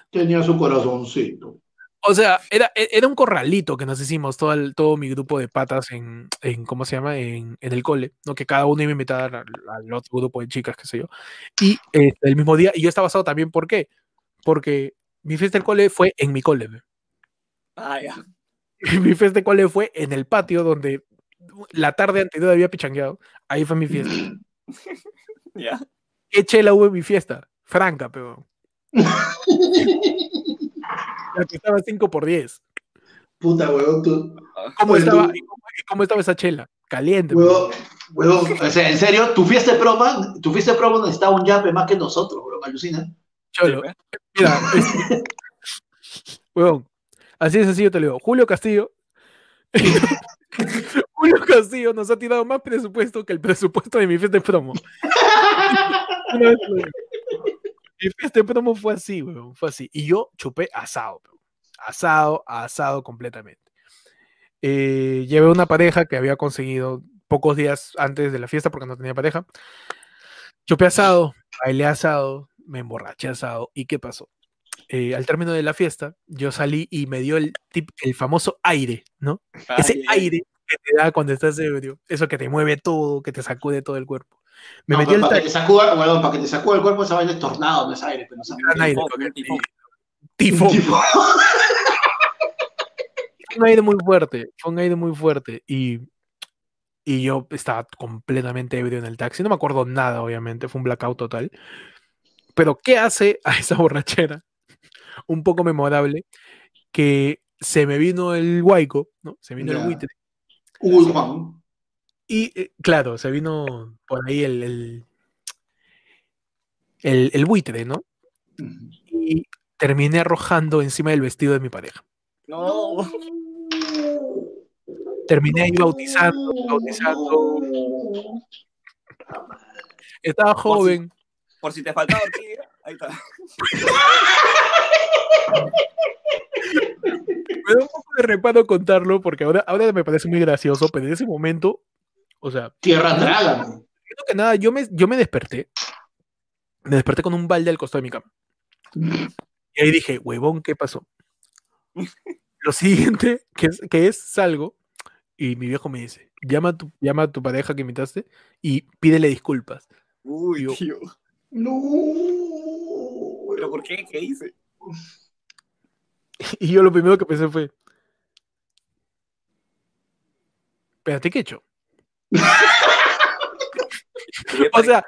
Tenía su corazoncito. O sea, era, e- era un corralito que nos hicimos, todo, el- todo mi grupo de patas en, en ¿cómo se llama? En, en el cole, ¿no? Que cada uno iba a invitar al, al otro grupo de chicas, qué sé yo. Y este, el mismo día, y yo estaba basado también, ¿por qué? Porque mi fiesta del cole fue en mi cole. ah, ya. mi fiesta del cole fue en el patio donde la tarde anterior había pichangueado. Ahí fue mi fiesta. Ya. ¿Qué chela hubo en mi fiesta? Franca, pero. La que estaba 5 por 10. Puta, huevón, tú. ¿Cómo Oye, estaba, tú- cómo, esa chela? Caliente. pues. O sea, en serio, tu fiesta de promo, tu fiesta de promo necesitaba un yape más que nosotros, huevón, alucina. Cholo. Mira, este- huevón, así de sencillo te lo digo. Julio Castillo. Julio Castillo nos ha tirado más presupuesto que el presupuesto de mi fiesta de promo. Una vez te lo digo. Mi fiesta de promo fue así, fue así. Y yo chupé asado, asado, asado completamente. Eh, llevé una pareja que había conseguido pocos días antes de la fiesta porque no tenía pareja. Chupé asado, bailé asado, me emborraché asado. ¿Y qué pasó? Eh, al término de la fiesta, yo salí y me dio el, tip, el famoso aire, ¿no? Ese Ay, aire que te da cuando estás ebrio, eso que te mueve todo, que te sacude todo el cuerpo. Me No, metí el para, que te sacuda, huevón, para que te sacuda el cuerpo esa vaina es tornado, no es aire, pero no gran aire, tifón, porque- tifón. tifón. Tipo, Fue un aire muy fuerte, fue un aire muy fuerte y, y yo estaba completamente ebrio en el taxi, no me acuerdo nada, obviamente, fue un blackout total. Pero ¿qué hace a esa borrachera? Un poco memorable, que se me vino el guayco, ¿no? Se vino Ya. el buitre. Uy, Juan. Y eh, claro, se vino por ahí el, el, el, el buitre, ¿no? Y terminé arrojando encima del vestido de mi pareja. No, Terminé ahí bautizando, bautizando. Estaba joven. por si te faltaba orquídea, ahí está. Me da un poco de reparo contarlo porque ahora, ahora me parece muy gracioso, pero en ese momento, o sea, Tierra traga. primero que nada, yo me, yo me desperté. Me desperté con un balde al costado de mi cama. Y ahí dije, huevón, ¿qué pasó? Lo siguiente que es, que es salgo y mi viejo me dice, llama a tu, llama a tu pareja que invitaste y pídele disculpas. Uy, Yo- tío. No. ¿Pero por qué? ¿Qué hice? Y yo lo primero que pensé fue, espérate, ¿qué he hecho? O sea,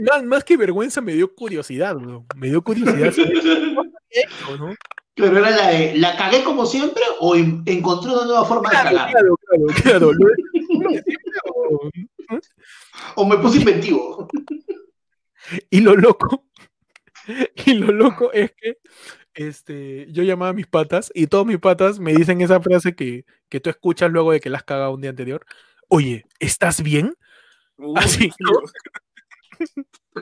más, más que vergüenza me dio curiosidad, weón. Me dio curiosidad. ¿no? Pero era la de, ¿la cagué como siempre o en- encontré una nueva forma de cagar? claro, claro, claro. Lo- lo de siempre, o- O me puse inventivo. Y lo loco, y lo loco es que este, yo llamaba a mis patas y todos mis patas me dicen esa frase que, que tú escuchas luego de que la has cagado un día anterior. Oye, ¿estás bien? Uy, Así.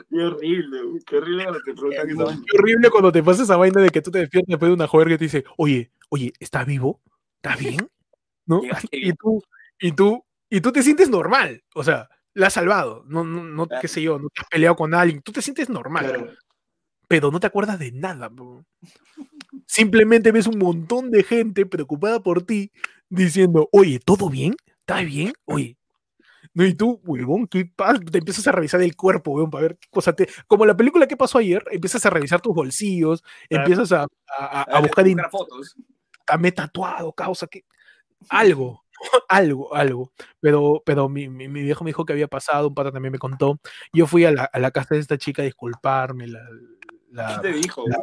Qué horrible, uy, qué horrible cuando te preguntan esa vaina. Qué horrible cuando te pasa esa vaina de que tú te despiertas después de una joder que te dice, oye, oye, ¿estás vivo? ¿Estás bien? ¿No? Y tú, y tú, y tú te sientes normal. O sea, la has salvado. No, no, no, Claro. qué sé yo, no te has peleado con alguien. Tú te sientes normal. Claro. pero no te acuerdas de nada. po. Simplemente ves un montón de gente preocupada por ti diciendo, oye, ¿todo bien? ¿Estás bien? Oye. No, y tú, huevón, ¿qué pasa? Te empiezas a revisar el cuerpo, huevón, para ver qué cosa te. Como la película que pasó ayer, empiezas a revisar tus bolsillos, Claro. empiezas a, a- a- a buscar, in- fotos. he tatuado, causa que. Algo, algo, algo. Pero, pero mi, mi, mi viejo me dijo que había pasado, un pata también me contó. Yo fui a la, a la casa de esta chica a disculparme, la, la- ¿Qué te dijo? la-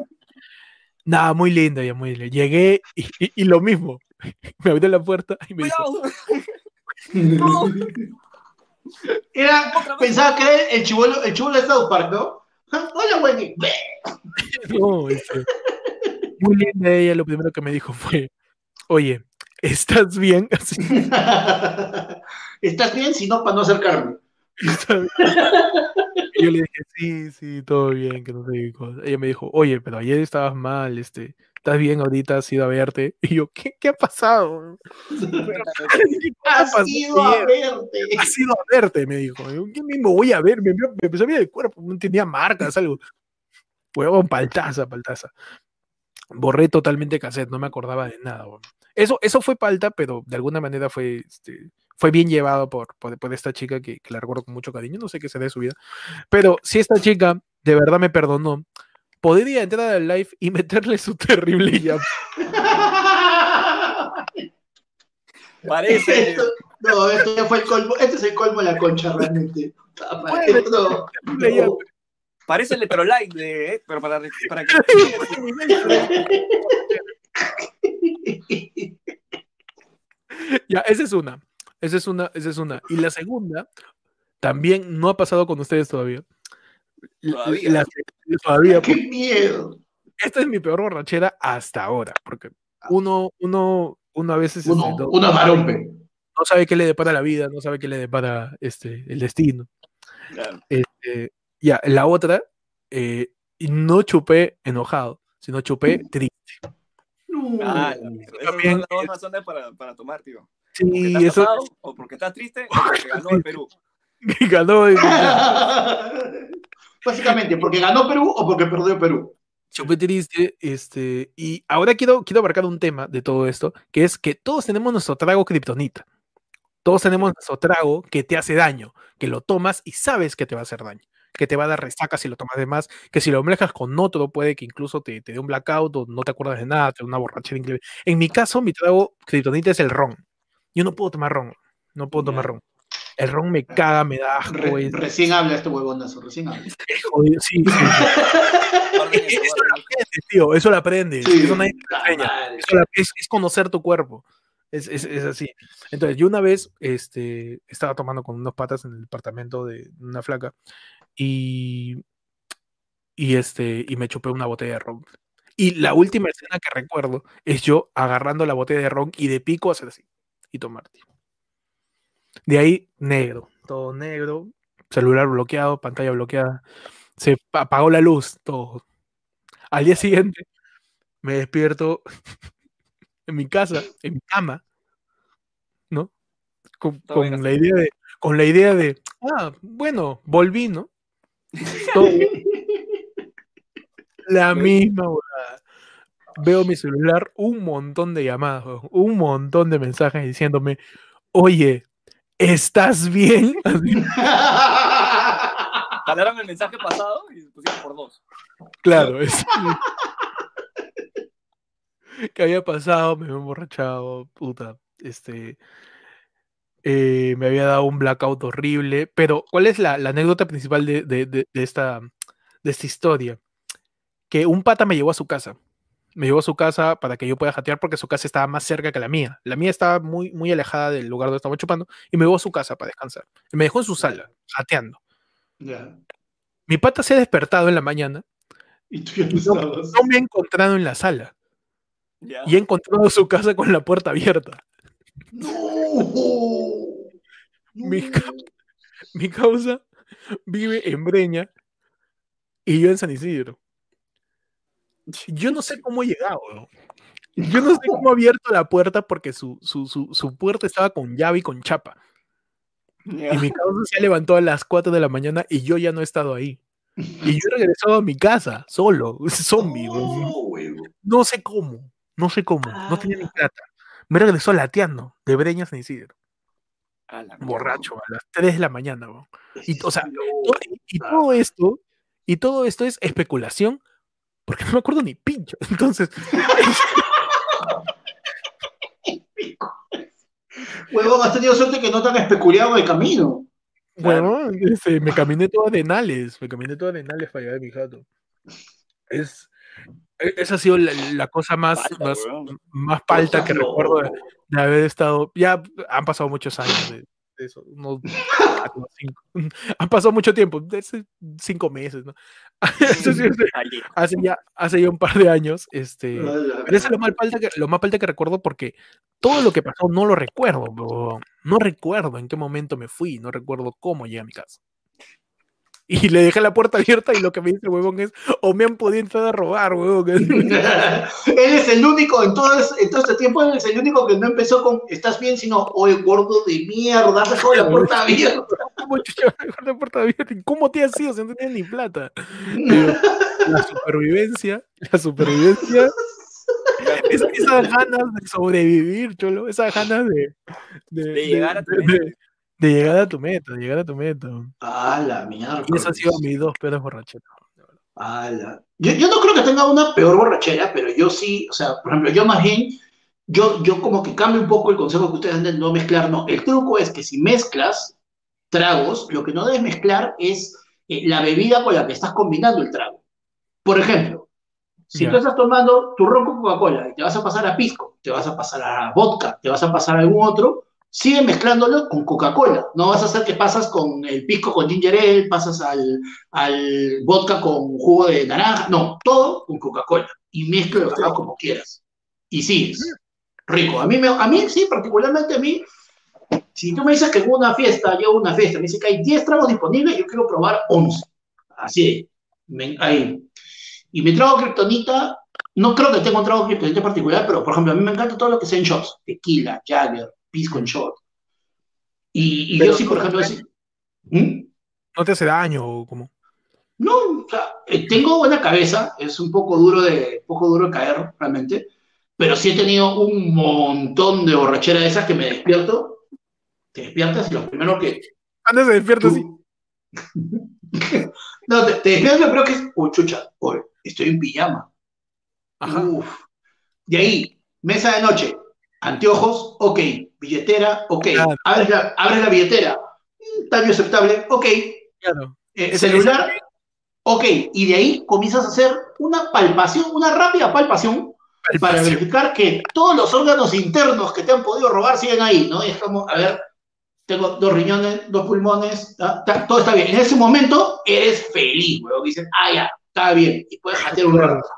Nada, muy linda, ya muy linda. Llegué y, y- y lo mismo. Me abrió la puerta y me dijo. Era, pensaba que era el chivolo, el chivolo de South Park, ¿no? Hola, Wendy. no, este, muy linda ella. Lo primero que me dijo fue, oye, ¿estás bien? Así, ¿Estás bien? Si no, para no acercarme. yo le dije, sí, sí, todo bien, que no sé qué cosa. Ella me dijo, oye, pero ayer estabas mal, este, ¿estás bien ahorita? ¿Has ido a verte? Y yo, ¿qué, qué ha pasado? ¿Qué Has ido a verte. Has ido a verte, me dijo. Yo, ¿Qué mismo voy a ver? Me, me empezó a mirar el cuerpo, no tenía marcas, algo. Huevón, paltaza, paltaza. Borré totalmente cassette, no me acordaba de nada. Eso, eso fue palta, pero de alguna manera fue, este, fue bien llevado por, por, por esta chica que, que la recuerdo con mucho cariño, no sé qué será de su vida. Pero si esta chica de verdad me perdonó, podría entrar al live y meterle su terrible llamada. Parece. Esto- no, esto ya fue el colmo. Este es el colmo de la concha, realmente. No, no. Parece el de. eh, Pero para, para que. Ya, esa es una. Esa es una, esa es una. Y la segunda, también no ha pasado con ustedes todavía. Todavía. la- todavía, Qué porque miedo. esta es mi peor borrachera hasta ahora, porque uno, uno, uno a veces Uno, este, no, uno es varón, pe. no sabe qué le depara la vida, no sabe qué le depara este, el destino. Claro. Este, ya, la otra, eh, no chupé enojado, sino chupé triste. No. Ah, son las dos razones para, para tomar, tío. Porque Sí, estás eso casado, o porque estás triste, o porque ganó el Perú. ganó. el- Básicamente, porque ganó Perú o porque perdió Perú. Chupé triste, este, y ahora quiero, quiero abarcar un tema de todo esto, que es que todos tenemos nuestro trago kriptonita. Todos tenemos nuestro trago que te hace daño, que lo tomas y sabes que te va a hacer daño, que te va a dar resaca si lo tomas de más, que si lo mezclas con otro puede que incluso te, te dé un blackout o no te acuerdas de nada, te dé una borrachera increíble. En mi caso, mi trago kriptonita es el ron. Yo no puedo tomar ron, no puedo tomar ron. El ron me caga, me da asco, Re- es- recién habla este huevonazo, recién habla. es jodido. Sí, sí, eso, lo aprendes, tío, eso lo aprendes. Sí, Eso nadie te enseña. madre. Eso la- es, es conocer tu cuerpo. Es, es- es así. Entonces, yo una vez este, estaba tomando con unos patas en el departamento de una flaca y, y, este, y me chupé una botella de ron. Y la última escena que recuerdo es yo agarrando la botella de ron y de pico hacer así y tomar. tío. De ahí, negro, todo negro, celular bloqueado, pantalla bloqueada. Se pa- apagó la luz, todo. Al día siguiente me despierto en mi casa, en mi cama, ¿no? Con, así. la idea de, con la idea de, ah, bueno, volví, ¿no? Todo. La misma volada. Veo mi celular, un montón de llamadas, un montón de mensajes diciéndome, oye, ¿estás bien? Jalaron el mensaje pasado y pusieron por dos. claro, es- ¿Qué había pasado? Me había emborrachado, puta. Este. eh, me había dado un blackout horrible. Pero, ¿cuál es la, la anécdota principal de, de- de- de esta, de esta historia? Que un pata me llevó a su casa, me llevó a su casa para que yo pueda jatear porque su casa estaba más cerca que la mía. La mía estaba muy, muy alejada del lugar donde estaba chupando y me llevó a su casa para descansar. Y me dejó en su sala, jateando. Ya. Mi pata se ha despertado en la mañana Y tú no me ha encontrado en la sala. Y he encontrado su casa con la puerta abierta. ¡No! Mi No. ca- Mi causa vive en Breña y yo en San Isidro. Yo no sé cómo he llegado. weón. Yo no sé cómo ha abierto la puerta porque su, su, su, su puerta estaba con llave y con chapa. Ya. Y mi causa se levantó a las 4 de la mañana y yo ya no he estado ahí. Y yo he regresado a mi casa, solo, zombie. weón. No. No sé cómo, no sé cómo, no tenía ni plata. Me regresó lateando de Breña San Isidro, A la borracho, a las 3 de la mañana. Y, o sea, No. todo- y todo esto, y todo esto es especulación, porque no me acuerdo ni pincho. Entonces, Huevón, has tenido suerte que no te han especulado el camino. bueno, este, me caminé todo arenales, me caminé todo arenales para llegar a mi jato. Es, e- esa ha sido la, la cosa más, Palta, más, más palta que recuerdo de, de haber estado. Ya han pasado muchos años de, de eso, unos cuatro, cinco. Han pasado mucho tiempo, de cinco meses, ¿no? Hace- ya, hace ya un par de años, este. Pero eso es lo más palta que, lo más palta que recuerdo porque todo lo que pasó no lo recuerdo, bro. No recuerdo en qué momento me fui, no recuerdo cómo llegué a mi casa. Y le dejé la puerta abierta y lo que me dice el huevón es, o me han podido entrar a robar, huevón. él es el único, en todo, en todo este tiempo, él es el único que no empezó con ¿estás bien? Sino, oye, gordo de mierda, has dejado la puerta abierta. ¿Cómo dejó la puerta abierta? ¿Y ¿Cómo te has ido si no tenías ni plata? La supervivencia, la supervivencia, es- esas ganas de sobrevivir, cholo, esas ganas de, De llegar a tu de- llegar a tu meta, de llegar a tu meta. Ah, la mierda. Y esas han sido mis dos peores borracheras. Ala. Yo, yo no creo que tenga una peor borrachera, pero yo sí, o sea, por ejemplo, yo más bien, yo, yo como que cambio un poco el consejo que ustedes dan de no mezclar, no. El truco es que si mezclas tragos, lo que no debes mezclar es eh, la bebida con la que estás combinando el trago. Por ejemplo, si Ya. tú estás tomando tu ron con Coca-Cola y te vas a pasar a pisco, te vas a pasar a vodka, te vas a pasar a algún otro, sigue mezclándolo con Coca-Cola. No vas a hacer que pasas con el pisco con ginger ale, pasas al, al vodka con jugo de naranja. No, todo con Coca-Cola. Y mezcla los tragos como quieras. Y sigues. Rico. A mí, me- a mí sí, particularmente a mí, si tú me dices que en una fiesta, yo una fiesta, me dice que hay 10 tragos disponibles, yo quiero probar 11. Así, me- ahí. Y mi trago kriptonita, no creo que tenga un trago kriptonita en particular, pero por ejemplo, a mí me encanta todo lo que sea en shots. Tequila, Jagger, pisco en shot. Y, y yo sí, por no- ejemplo, sí. ¿Mm? ¿No te hace daño o cómo? No, o sea, eh, tengo buena cabeza, es un poco duro de, poco duro de caer realmente, pero sí he tenido un montón de borrachera de esas que me despierto, te despiertas y lo primero que Antes se despierta así. no, te, te despiertas lo primero que es, uy, chucha, uy, estoy en pijama. Ajá. Uf. De ahí, mesa de noche, anteojos, ok, billetera, ok, Claro. abres, la, abres la billetera, mm, tamaño aceptable, ok, Claro. eh, celular, ok, y de ahí comienzas a hacer una palpación, una rápida palpación para verificar que todos los órganos internos que te han podido robar siguen ahí, ¿no? Y es como, a ver, tengo dos riñones, dos pulmones, ta- todo está bien. En ese momento eres feliz, weón. Dices, ah, ya, está bien, y puedes jatear un Claro. rato.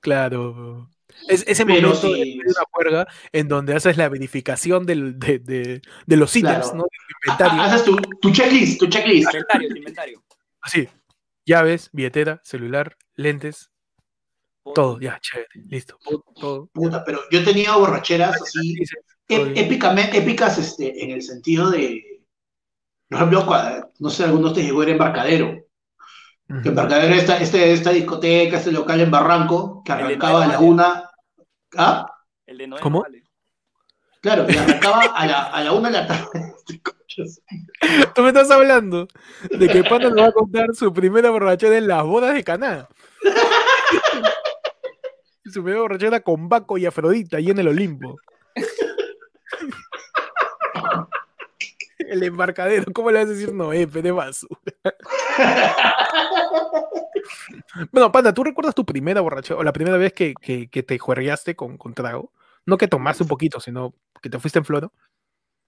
Claro. Es, ese Pero momento sí, de una juerga en donde haces la verificación del, de, de, de los ítems, Claro. ¿no? Del Ha- inventario. Haces tu, tu checklist, tu checklist. Inventario, tu inventario. Así. Llaves, billetera, celular, lentes, todo. Ya, chévere. Listo. Todo. todo. Puta, pero yo he tenido borracheras así, Dices, ép- todo bien. épicame- épicas este, en el sentido de, por ejemplo, cua- no sé, algunos te llegó a ir a embarcadero. Que Embarcadero esta, este, esta discoteca, este local en Barranco, que El arrancaba a la una. ¿Ah? El de Noé ¿Cómo? Claro, que arrancaba a la, a la una de la tarde. Tú me estás hablando de que Panda nos va a contar su primera borrachera en las bodas de Caná. su primera borrachera con Baco y Afrodita ahí en el Olimpo. El embarcadero, ¿cómo le vas a decir Noé, pe de basura? Bueno, Panda, ¿tú recuerdas tu primera borracha o la primera vez que, que, que te juerreaste con, con trago? No que tomaste un poquito, sino que te fuiste en floro.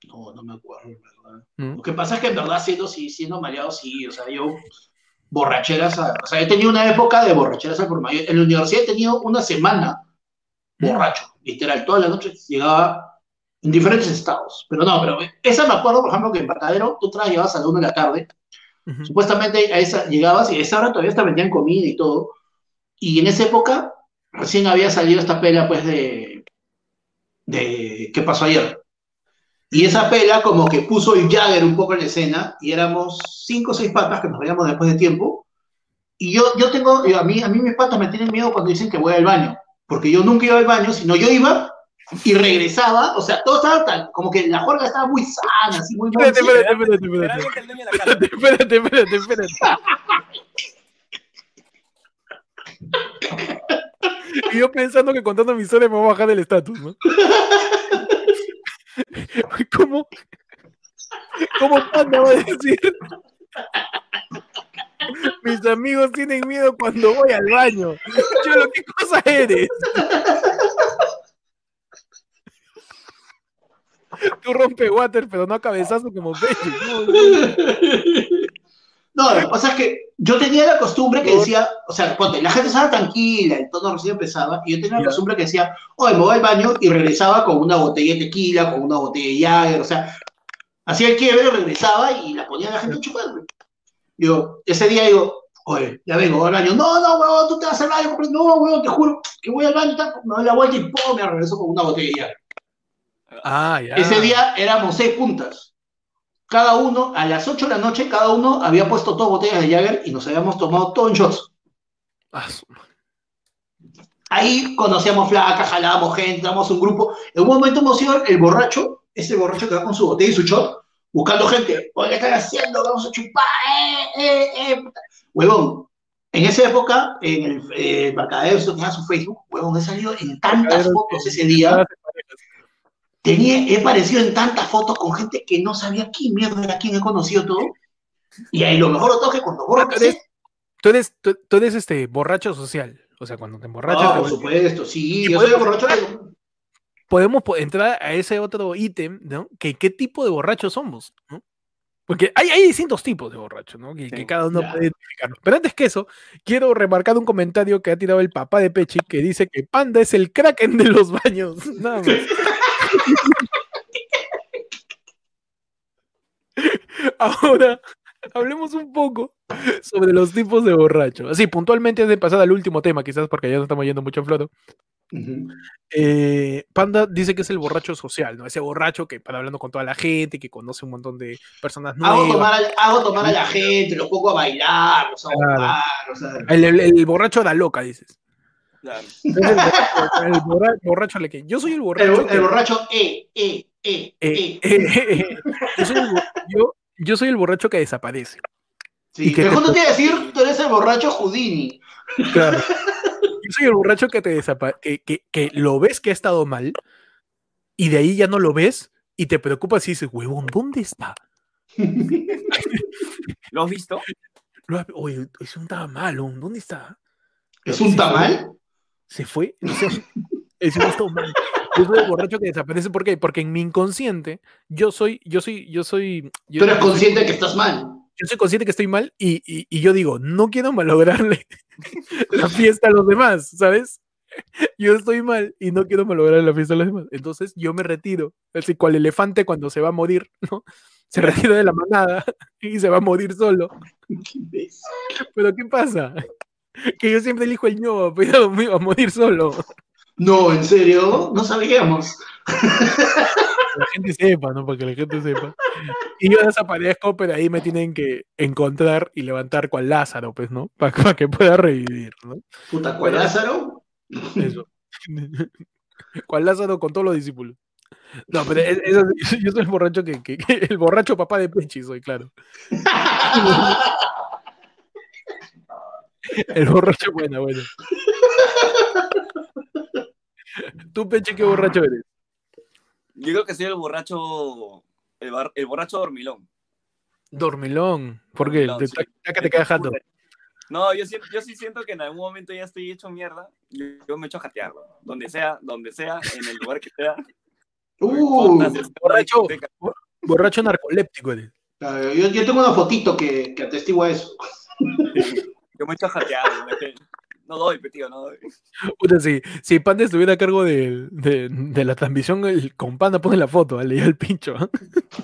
No, no me acuerdo, en verdad. ¿Mm? Lo que pasa es que en verdad siendo, sí, siendo mareado, sí, o sea, yo borracheras, a- o sea, he tenido una época de borracheras al por mayor. En la universidad he tenido una semana borracho, literal, toda la noche llegaba en diferentes estados. Pero no, pero esa me acuerdo, por ejemplo, que en Patadero tú tra- llegabas a la una de la tarde, Ujú. supuestamente a esa llegabas y a esa hora todavía hasta vendían comida y todo. Y en esa época recién había salido esta pela, pues, de, de ¿Qué pasó ayer? Y esa pela como que puso el Jagger un poco en la escena y éramos cinco o seis patas que nos veíamos después de tiempo. Y yo, yo tengo, a, mí, a mí mis patas me tienen miedo cuando dicen que voy al baño, porque yo nunca iba al baño, sino yo iba y regresaba, o sea, todo estaba tan, como que la juerga estaba muy sana, así muy Espérate, muy- espérate, espérate, espérate. Casa. Espérate, espérate, espérate. Y yo pensando que contando mi historia me va a bajar el estatus, ¿no? ¿Cómo? ¿Cómo Panda va a decir? Mis amigos tienen miedo cuando voy al baño. Cholo, ¿qué cosa eres? Tú rompe water, pero no a cabezazo como Peche. ¿no? Lo que pasa es que yo tenía la costumbre que decía, o sea, la gente estaba tranquila, el tono recién empezaba, y yo tenía la costumbre que decía, oye, me voy al baño y regresaba con una botella de tequila, con una botella de Jagger, o sea, hacía el quiebre, regresaba y la ponía a la gente güey. Digo, ese día digo, oye, ya vengo, al baño. No, no, huevón, tú te vas al baño, no, huevón, te juro que voy al baño, me doy la vuelta y ¡pum! me regreso con una botella de Jagger. Ah, ya. Ese día éramos seis puntas. Cada uno, a las 8 de la noche, cada uno había puesto dos botellas de Jagger y nos habíamos tomado todo en shots. Ah, su- Ahí conocíamos flacas, jalábamos gente, éramos un grupo. En un momento hemos sido el borracho, ese borracho que va con su botella y su shot, buscando gente. Oye, ¿qué están haciendo? Vamos a chupar, eh, eh, eh. Huevón, en esa época, en el eh, tenía su Facebook, huevón, he salido en tantas fotos ese día. Tenía, he aparecido en tantas fotos con gente que no sabía quién mierda era quién he conocido todo. Y ahí lo mejor de todo es que cuando borro Ah, eres- Tú eres, tú, tú eres este borracho social. O sea, cuando te emborrachas, Ah, por supuesto, sí, yo soy el podemos- borracho. podemos po- entrar a ese otro ítem, ¿no? Que qué tipo de borrachos somos, ¿no? Porque hay, hay distintos tipos de borrachos, ¿no? Que, cada uno ya. puede. Pero antes que eso, quiero remarcar un comentario que ha tirado el papá de Pechi que dice que Panda es el kraken de los baños. Nada más. Ahora, hablemos un poco sobre los tipos de borrachos. Así, puntualmente, antes de pasar al último tema, quizás porque ya no estamos yendo mucho en floto. Eh, Panda dice que es el borracho social, ¿no? Ese borracho que para hablando con toda la gente, que conoce un montón de personas Hago nuevas. tomar, al- hago tomar a la gente, los pongo a bailar, los hago Claro. tomar, o sea. El, el- el borracho de la loca, dices. Claro. Es el borracho, el borra- borracho de la que. Yo soy el El, borracho. que- el borracho, eh, eh, eh, eh, eh. eh, eh, yo, soy el, yo- yo soy el borracho que desaparece. Sí, y que mejor te- no te iba a decir, tú eres el borracho Houdini. Claro. Yo soy el borracho que te desapa que, que, que lo ves que ha estado mal y de ahí ya no lo ves y te preocupas y dices, huevón, ¿dónde está? ¿Lo has visto? Lo ha- Oye, es un malo, ¿dónde está? ¿Es un tamal? ¿Se fue? O sea, es un estado mal. Yo soy el borracho que desaparece, ¿por qué? Porque en mi inconsciente yo soy, yo soy, yo soy, yo, Tú eres yo soy- consciente de que estás mal. yo soy consciente que estoy mal y, y- y yo digo, no quiero malograrle la fiesta a los demás, ¿sabes? Yo estoy mal y no quiero malograr la fiesta a los demás. Entonces yo me retiro, así cual elefante cuando se va a morir, ¿no? Se retira de la manada y se va a morir solo. Pero ¿qué pasa? Que yo siempre elijo el ño, pero me iba a morir solo. No, en serio, no sabíamos. Que la gente sepa, ¿no? Para que la gente sepa. Y yo desaparezco, pero ahí me tienen que encontrar y levantar cual Lázaro, pues, ¿no? Para, que pueda revivir, ¿no? Puta, ¿cuál Lázaro? Eso. cual Lázaro con todos los discípulos. No, pero es- es yo soy el borracho que, que- que- el borracho papá de Pechi soy, claro. El borracho buena, bueno. Tú, Pechi, ¿qué borracho eres? Yo creo que soy el borracho. El, bar- el borracho dormilón. Dormilón. ¿Por qué? Dormilón, Te, sí. te- te queda jato. No, yo, yo sí siento que en algún momento ya estoy hecho mierda. Yo, yo me echo a jatearlo. Donde sea, donde sea, en el lugar que sea. Uh, Podcast, es- borracho. Borracho narcoléptico eres. yo, yo tengo una fotito que, que atestigua eso. Yo me echo a jatearlo. No doy, tío, no doy. Puta, si, si Panda estuviera a cargo de, de, de la transmisión, el, con Panda pone la foto, ¿eh? le dio el pincho. ¿eh?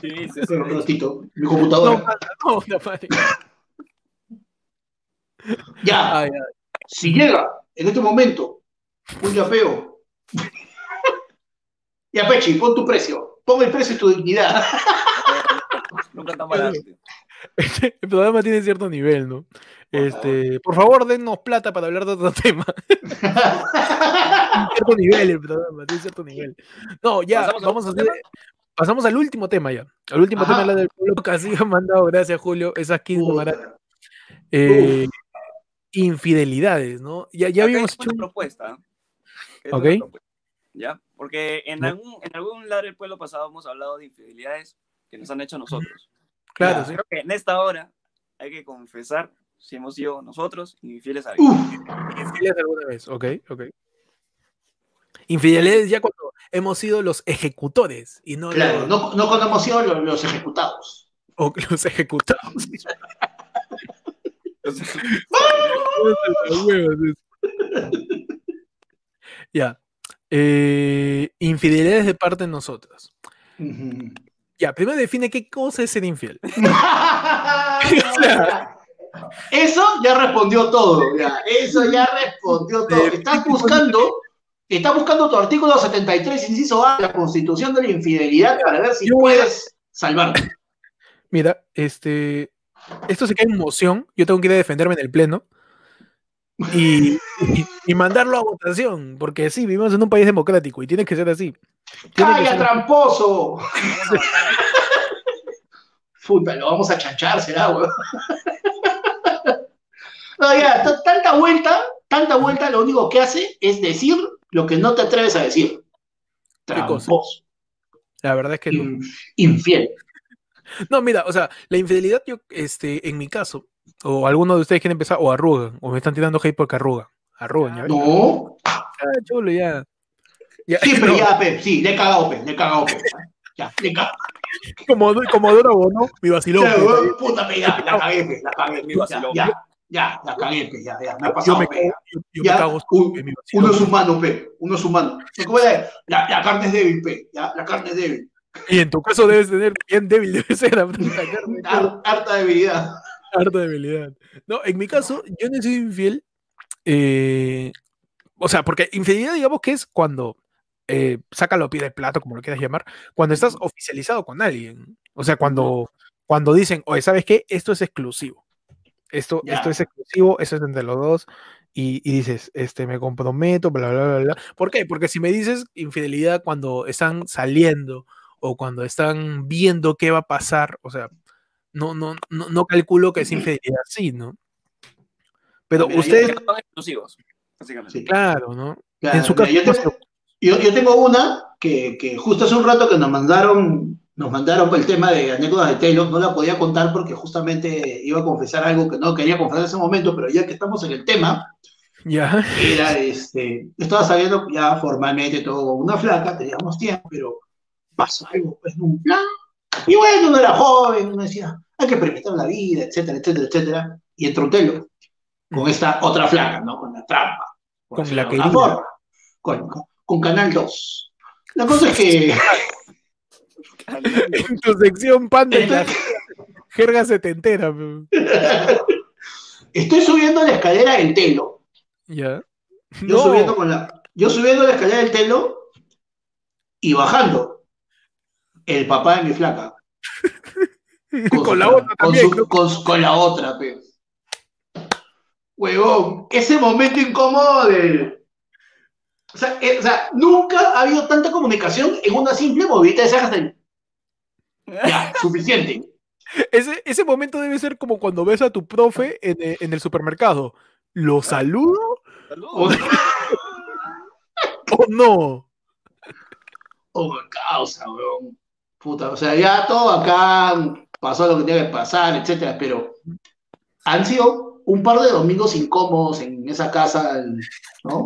Sí, sí, sí. Un ratito, mi No, computadora. Panda, no. Ya, Ay, ay. si llega en este momento un yapeo. ya, Pechi, pon tu precio. Pon el precio y tu dignidad. Nunca tan barato, el programa tiene cierto nivel, ¿no? Este, por favor, dennos plata para hablar de otro tema. Tiene cierto nivel el programa, tiene cierto nivel. No, ya, ¿Pasamos vamos a hacer. Pasamos al último tema ya. Al último Ajá. tema, la del pueblo casi ha mandado, gracias Julio, esas 15 Puta. baratas. Eh, infidelidades, ¿no? Ya, ya Acá habíamos hecho. una un- propuesta. Ok. una propuesta, ¿Ya? Porque en algún, en algún lado del pueblo pasado hemos hablado de infidelidades que nos han hecho nosotros. Claro, sí. Creo que en esta hora hay que confesar si hemos sido nosotros infieles a alguien. Uf, Infidelidades alguna vez, ok, ok. Infidelidades ya cuando hemos sido los ejecutores y no claro, los, no, no cuando hemos sido los, los ejecutados. o los ejecutados. Ya. Eh, infidelidades de parte de nosotros. Ujú. Ya, primero define qué cosa es ser infiel. Eso ya respondió todo, ya. Eso ya respondió todo. Estás buscando, estás buscando tu artículo 73, inciso A la Constitución de la Infidelidad para ver si Yo puedes salvarte. Mira, este. Esto se cae en moción. Yo tengo que ir a defenderme en el pleno. Y, y- y mandarlo a votación. Porque sí, vivimos en un país democrático y tiene que ser así. Tiene ¡Calla, ser- tramposo! Puta, lo vamos a chanchar, será, weón. No, ya, tanta vuelta, tanta vuelta, lo único que hace es decir lo que no te atreves a decir. Tramposo, La verdad es que no. infiel. No, mira, o sea, la infidelidad, yo, este, en mi caso, o alguno de ustedes quiere empezar, o arrugan, o me están tirando hate porque arrugan. Arrugan, ya ves. No, Ah, chulo, ya. Ya, sí, pero no, ya, pe, sí, le he cagado, pe, le he cagado, pe. Ya, le he cagado. Como, como Dora Bono, mi vacilón. Pe, Puta, pe, ya, la cagué, pe, la cagué, Mi vacilón. ya, ya, la cagué, pe, ya, ya, me ha Yo pasado, me pe, ya. yo, yo Ya, me cago un- mi vacilón. Uno es humano, pe, uno es humano. La, la carne es débil, pe, ya, la carne es débil. Y en tu caso debes tener bien débil, debe ser la carne. Har- Harta debilidad. Harta debilidad. No, en mi caso, yo no sido infiel. eh, o sea, porque infidelidad, digamos que es cuando eh, saca lo pie del plato, como lo quieras llamar, cuando estás oficializado con alguien. O sea, cuando, cuando dicen, oye, ¿sabes qué? Esto es exclusivo. Esto, esto es exclusivo, esto es entre los dos. Y, y dices, este, me comprometo, bla, bla, bla, bla. ¿Por qué? Porque si me dices infidelidad cuando están saliendo o cuando están viendo qué va a pasar, o sea, no, no, no, no calculo que es infidelidad así, ¿no? Pero Mira, ustedes, son exclusivos, básicamente. Sí. claro, ¿no? Claro, en su mira, caso, yo, tengo, sé, yo, yo tengo una que, que justo hace un rato que nos mandaron, nos mandaron el tema de anécdotas de Taylor, no la podía contar porque justamente iba a confesar algo que no quería confesar en ese momento, pero ya que estamos en el tema, ya, era este, estaba saliendo ya formalmente todo con una flaca, teníamos tiempo, pero pasó algo, pues, en un plan, y bueno, uno era joven, uno decía, hay que experimentar la vida, etcétera, etcétera, etcétera, y entró un telo con esta otra flaca, ¿no? Con la trampa. Con la querida. forma, Con, con- con Canal 2. La cosa es que en tu sección panda la jerga setentera, estoy subiendo la escalera del telo. ya. Yo No, subiendo con la, yo subiendo la escalera del telo y bajando. El papá de mi flaca. con, la otra con también, su- creo. con su- con la otra, pe. Huevón, ese momento incómodo de. O sea, eh, o sea, nunca ha habido tanta comunicación en una simple movidita de cejas de. Ya, suficiente. Ese, ese momento debe ser como cuando ves a tu profe en, eh, en el supermercado. ¿Lo saludo O, no? o me causa, weón. Puta, o sea, ya todo acá pasó lo que tenía que pasar, etcétera, pero han sido un par de domingos incómodos en esa casa, ¿no?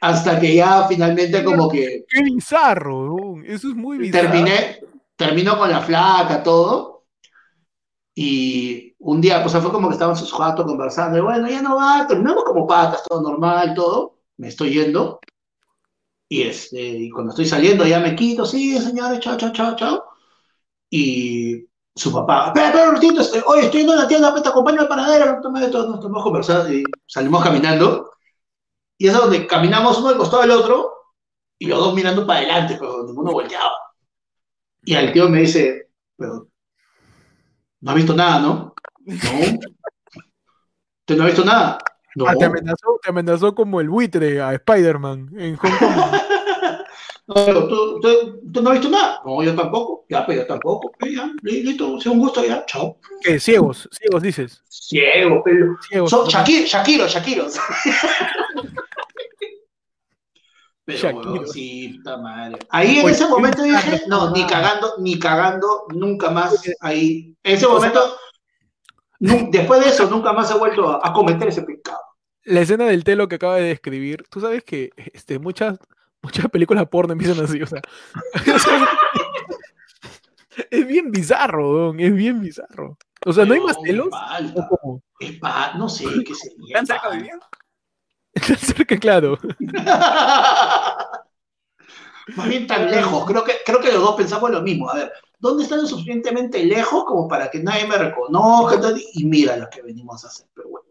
Hasta que ya finalmente como que... Qué bizarro, eso es muy bizarro. Terminé, terminó con la flaca, todo. Y un día, pues fue como que estaban sus jatos conversando, y bueno, ya no va, terminamos como patas, todo normal, todo. Me estoy yendo. Y, este, y cuando estoy saliendo ya me quito, sí, señores, chao, chao, chao, chao. Y su papá, espera, espera un ratito, oye, estoy yendo a la tienda, te acompaño al panadero, nos tomamos conversar y salimos caminando. Y es donde caminamos uno al costado del otro y los dos mirando para adelante, pero ninguno volteaba. Y el tío me dice, pero no ha visto nada, ¿no? No. ¿Usted no ha visto nada? No. Ah, te amenazó, te amenazó como el buitre a Spider-Man en Hong Kong. no, pero ¿tú, tú, no has visto nada? No, yo tampoco. Ya, pero yo tampoco. Ya, listo, sea un gusto ya, chao. ¿Qué? Ciegos, ciegos dices. Ciego, pero. Ciegos, Son Shakiro, Shakiro, Shakiro. Pero Shakiro. sí, madre. Ahí en ese momento dije, no, ni cagando, ni cagando, nunca más. Ahí, en ese momento, después de eso, nunca más he vuelto a, cometer ese pecado. La escena del telo que acaba de describir, tú sabes que este, muchas, muchas películas porno empiezan así, o sea. es bien bizarro, es bien bizarro. O sea, ¿no hay más telos? no sé qué sería. ¿Están cerca de Está cerca, claro. Más bien tan lejos. Creo que, creo que los dos pensamos lo mismo. A ver, ¿dónde están lo suficientemente lejos como para que nadie me reconozca? Y mira lo que venimos a hacer. Pero bueno,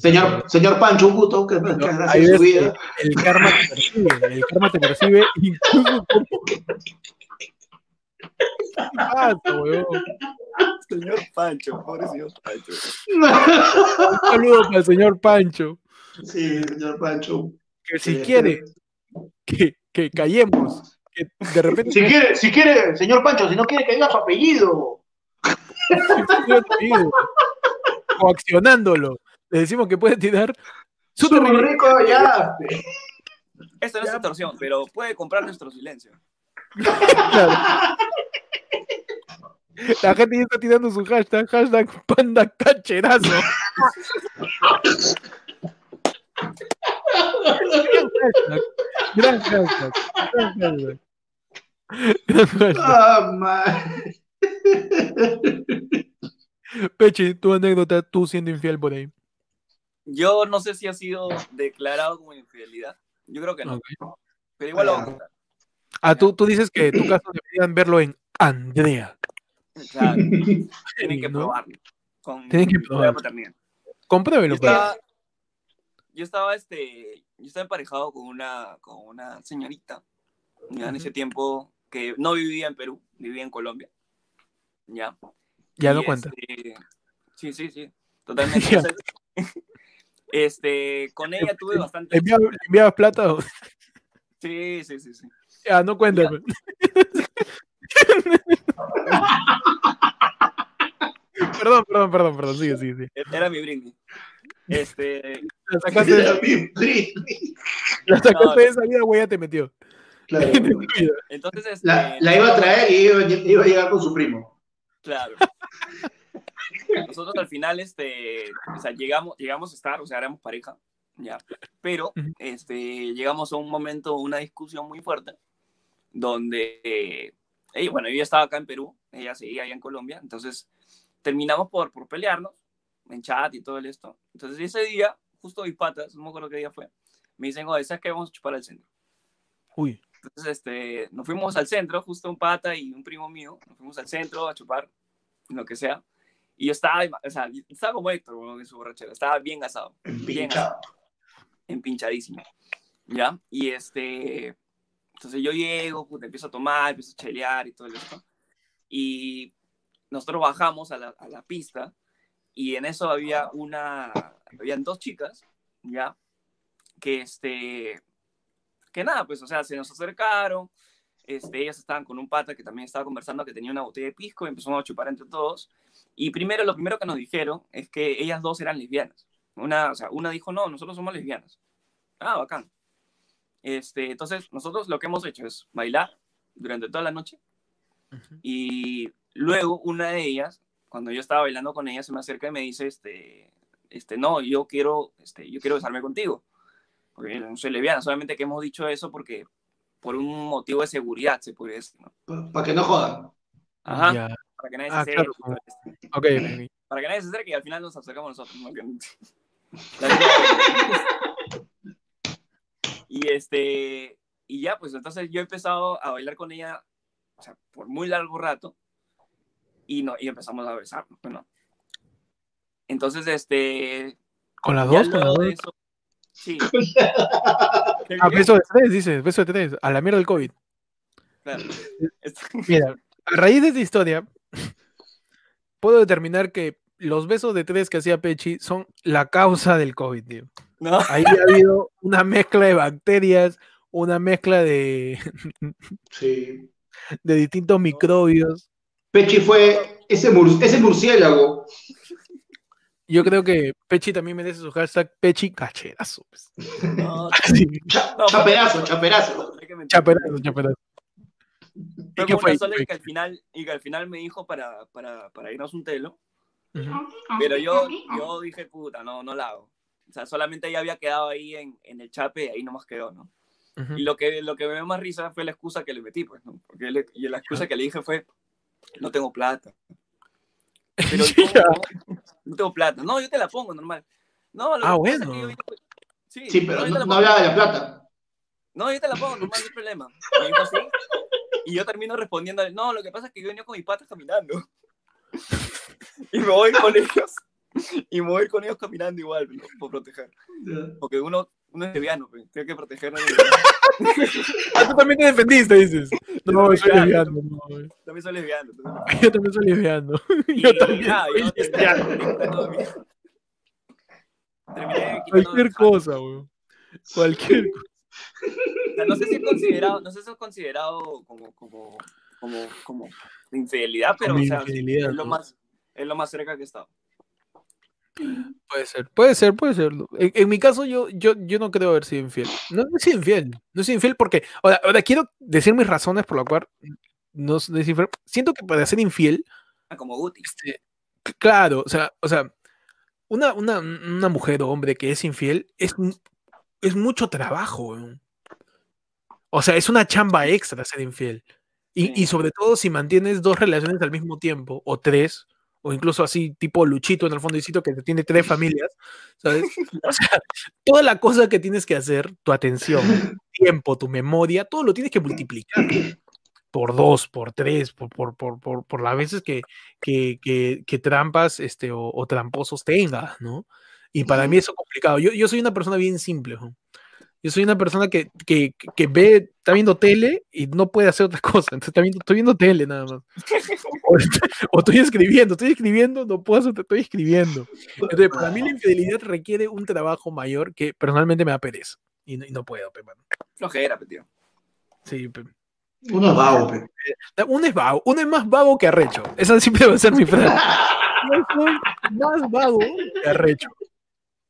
señor, señor Pancho, un gusto que, que gracias su vida. El karma te percibe, el karma te percibe incluso ¿Qué pasa, weón? Señor Pancho, pobre señor Pancho. Un saludo para el señor Pancho. Sí, señor Pancho. Que si quiere que, que callemos, que de repente. Si quiere, si quiere, señor Pancho, si no quiere que diga su apellido. Coaccionándolo. Le decimos que puede tirar su rico ya. Esto no es extorsión, pero puede comprar nuestro silencio. La gente ya está tirando su hashtag, hashtag panda cacherazo. Gran hashtag. Gran hashtag. Ah, Peche, tu anécdota, tú siendo infiel por ahí. Yo no sé si ha sido declarado como infidelidad. Yo creo que no. Pero igual lo vamos a contar. Ah, tú, tú dices que en tu caso deberían verlo en Andrea. Claro. Tienen que probarlo. Tienen que probarlo. Compruébelo. Yo estaba, yo estaba, este, yo estaba emparejado con una, con una señorita, ya en ese tiempo que no vivía en Perú, vivía en Colombia. Ya. Ya no cuenta. Este, sí, sí, sí. Totalmente. este, con ella tuve bastante. ¿Enviabas plata? O... Sí, sí, sí, sí. Ya, no cuenta. Pues. perdón, perdón, perdón, perdón, sigue, sigue, sigue. Era mi brindis. Este. La sacaste de La sacaste de esa vida, güey, ya te metió. Claro. Entonces, este, la, la, iba a traer y iba, iba, a llegar con su primo. Claro. Nosotros al final, este, o sea, llegamos, llegamos a estar, o sea, éramos pareja, ya. Pero, este, llegamos a un momento, una discusión muy fuerte, donde, eh, bueno, yo estaba acá en Perú, ella seguía allá en Colombia, entonces terminamos por, por pelearnos en chat y todo esto. Entonces ese día, justo mis patas, no me acuerdo qué día fue, me dicen, oye, ¿sabes qué? Vamos a chupar al centro. Uy. Entonces, este, nos fuimos al centro, justo un pata y un primo mío, nos fuimos al centro a chupar, lo que sea. Y yo estaba, o sea, estaba como Héctor, en su borrachera, estaba bien gasado. Bien gasado. Empinchadísimo. ¿Ya? Y este, entonces yo llego, pues, empiezo a tomar, empiezo a chelear y todo esto. Y nosotros bajamos a la, a la pista y en eso había una, habían dos chicas, ¿ya? Que este, que nada, pues, o sea, se nos acercaron, este, ellas estaban con un pata que también estaba conversando, que tenía una botella de pisco, y empezamos a chupar entre todos, y primero, lo primero que nos dijeron es que ellas dos eran lesbianas, una, o sea, una dijo, no, nosotros somos lesbianas, ah, bacán, este, entonces, nosotros lo que hemos hecho es bailar durante toda la noche, y luego una de ellas cuando yo estaba bailando con ella, se me acerca y me dice, este, este, no, yo quiero, este, yo quiero besarme contigo. Porque no soy lesbiana, solamente que hemos dicho eso porque por un motivo de seguridad, se puede decir, ¿no? Para que no jodan. Ajá. Ya. Para que nadie Ah, se acerque. claro, Ok, ok, ok. Para que nadie se acerque y al final nos acercamos nosotros. ¿no? Y este, y ya, pues entonces yo he empezado a bailar con ella, o sea, por muy largo rato, y, no, y empezamos a besarnos, bueno. Entonces, este, Con las dos, con las dos. eso, sí. Ah, beso de tres, dices, beso de tres. A la mierda del COVID. Claro. Mira, a raíz de esta historia, puedo determinar que los besos de tres que hacía Pechi son la causa del COVID, tío. no, Ahí ha habido una mezcla de bacterias, una mezcla de, Sí. de distintos microbios. Pechi fue ese, mur- ese murciélago. Yo creo que Pechi también merece su hashtag Pechi cacherazo. pues. no, Así, Cha- No, chaperazo, chaperazo. chaperazo, chaperazo. Fue ¿Y fue? una sola ¿Qué y que al final, y que al final me dijo para, para, para irnos un telo. Ujú. Pero yo, yo dije, puta, no, no la hago. O sea, solamente ella había quedado ahí en, en el chape y ahí nomás quedó, ¿no? Y lo que, lo que me dio más risa fue la excusa que le metí, pues, ¿no? Porque le- y la excusa que le dije fue, no tengo plata. Pero, ¿cómo Ya. No? No tengo plata. No, yo te la pongo, normal. No, lo Ah, que pasa es que bueno. yo vine- Sí, Sí, pero no, no pongo. hablaba de la plata. No, yo te la pongo, normal, no hay problema. Me dijo así. Y yo termino respondiendo, no, lo que pasa es que yo venía con mis patas caminando. Y me voy con ellos. Y me voy con ellos caminando igual, ¿no? por proteger. Porque uno, uno es lesbiano, pues, tiene que proteger a los Ah, tú también te defendiste, dices. No, soy soy lesbiano. lesbiano. no. También soy entonces- Yo también soy lesbiano. Y Yo también soy yo lesbiano. Cualquier cosa, weón. Cualquier cosa. O sea, no sé si es considerado, no sé si es considerado como, como, como, como infidelidad, pero o sea, infidelidad, es lo más, es lo más cerca que he estado. Puede ser, puede ser, puede ser. En, en mi caso, yo, yo, yo no creo haber sido infiel. No, no he sido infiel. No he sido infiel porque. Ahora, ahora quiero decir mis razones por las cuales no soy infiel. Siento que para ser infiel, Ah, Como Guti. este, claro, o sea, o sea, una, una, una mujer o hombre que es infiel es, es mucho trabajo. O sea, es una chamba extra ser infiel. Y, sobre todo si mantienes dos relaciones al mismo tiempo, o tres, o incluso así, tipo Luchito en el fondecito que tiene tres familias, ¿sabes? O sea, toda la cosa que tienes que hacer, tu atención, tu tiempo, tu memoria, todo lo tienes que multiplicar por dos, por tres, por, por, por, por, por las veces que, que, que, que trampas este, o, o tramposos tengas, ¿no? Y para mí eso es complicado. Yo, yo soy una persona bien simple, ¿no? Yo soy una persona que, que, que ve, está viendo tele y no puede hacer otra cosa. Entonces está viendo, estoy viendo tele nada más. O, o estoy escribiendo, estoy escribiendo, no puedo hacer, estoy escribiendo. Entonces, para mí la infidelidad requiere un trabajo mayor que personalmente me da pereza. Y no, y no puedo, pe, mano. Flojera, pe, tío. Sí, pe. Uno es vago, pe. Uno es vago, uno es más vago que arrecho. Esa siempre va a ser mi frase. Yo soy más vago que arrecho.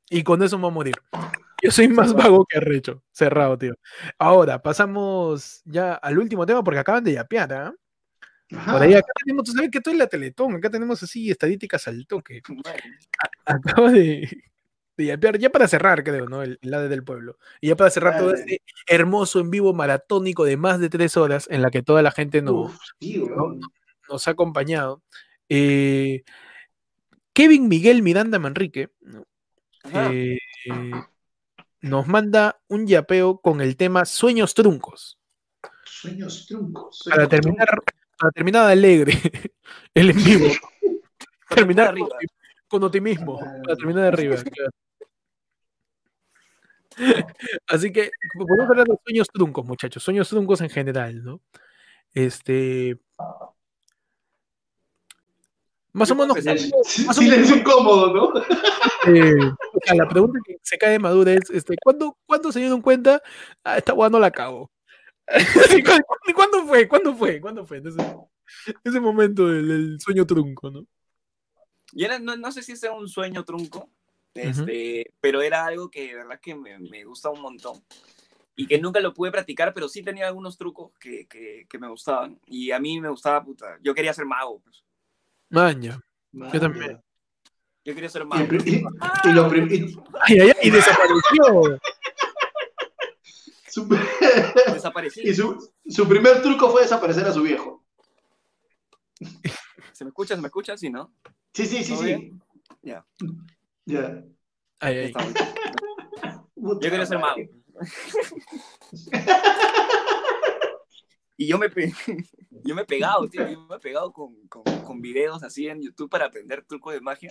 Y con eso me voy a morir. Yo soy más vago que arrecho. Cerrado, tío. Ahora, pasamos ya al último tema porque acaban de yapear, ¿ah? Ajá. Por ahí acá tenemos, tú sabes que esto es la Teletón, acá tenemos así estadísticas al toque. Acaba de, de yapear, ya para cerrar, creo, ¿no? El, el del pueblo. Y ya para cerrar todo este hermoso en vivo maratónico de más de tres horas en la que toda la gente nos, Uf, nos ha acompañado. Eh, Kevin Miguel Miranda Manrique ¿no? eh, nos manda un yapeo con el tema Sueños Truncos. Sueños truncos. Para terminar, para terminar alegre el en vivo. terminar arriba. con, optimismo. Para terminar de arriba. claro. Así que podemos hablar de sueños truncos, muchachos. Sueños truncos en general, ¿no? Este. Más o menos. más Silencio incómodo, ¿no? Eh, o sea, la pregunta que se cae de madura es, este, ¿cuándo, ¿cuándo se dieron cuenta? Ah, esta no la cago. ¿Cuándo, cuándo fue? ¿Cuándo fue? ¿Cuándo fue? Ese, ese momento del, del sueño trunco, ¿no? Y era, no, no sé si sea un sueño trunco, este, pero era algo que de verdad que me, me gusta un montón. Y que nunca lo pude practicar, pero sí tenía algunos trucos que, que, que me gustaban. Y a mí me gustaba, puta, yo quería ser mago. Pues. Maña. Yo también. Yo quería ser Y, mago. y- y lo prim- y Ay, ay, ay, y desapareció. su, Desaparecí. y su, su primer truco fue desaparecer a su viejo. ¿Se me escucha? ¿Se me escucha? Sí, ¿no? Sí, sí, sí, ¿Todo sí. Ya. Ya. Puta Yo quería ser mago. Y yo me, pe- yo me he pegado, tío. Yo me he pegado con, con, con videos así en YouTube para aprender trucos de magia.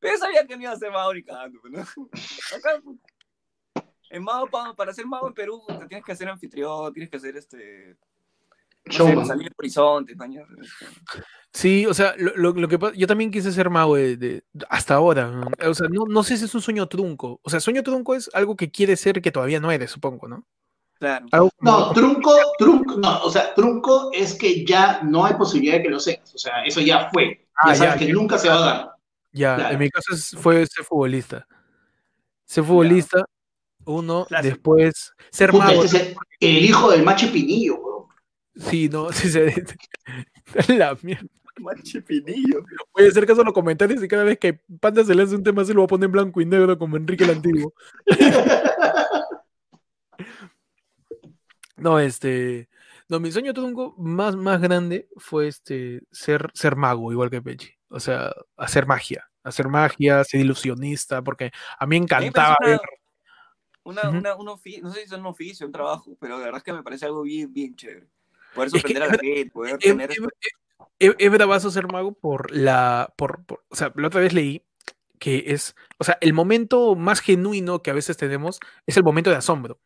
Pero yo sabía que no iba a ser mago ni cagando, ¿no? Acá, en mago, pa- para ser mago en Perú, te tienes que hacer anfitrión, tienes que hacer este. No sé, salir al horizonte, mañana. Sí, o sea, lo, lo- lo que pasa, yo también quise ser mago de, de- hasta ahora. ¿no? O sea, no, no sé si es un sueño trunco. O sea, sueño trunco es algo que quieres ser que todavía no eres, supongo, ¿no? Claro. No, trunco, trunco, no, o sea, trunco es que ya no hay posibilidad de que lo seas. O sea, eso ya fue. Ah, ya sabes ya, que ya. nunca se va a dar. Ya, Claro. en mi caso fue ser futbolista. Ser futbolista, uno, después ser Puta, mago. este es el, el hijo del macho Pinillo, weón. Sí, no, sí se. La mierda. Machipinillo. Voy a hacer caso a los comentarios y cada vez que Panda se le hace un tema se lo va a poner en blanco y negro como Enrique el Antiguo. No, este. No, mi sueño trunco más, más grande fue este ser, ser mago, igual que Pechi. O sea, hacer magia. Hacer magia, ser ilusionista, porque a mí A encantaba una- ver. Una, una, un ofi- no sé si es un oficio, un trabajo, pero la verdad es que me parece algo bien, bien chévere. Poder Es que sorprender a la gente, poder Es, tener... es- es- es bravazo ser mago por la. Por, por- o sea, la otra vez leí que es. O sea, el momento más genuino que a veces tenemos es el momento de asombro.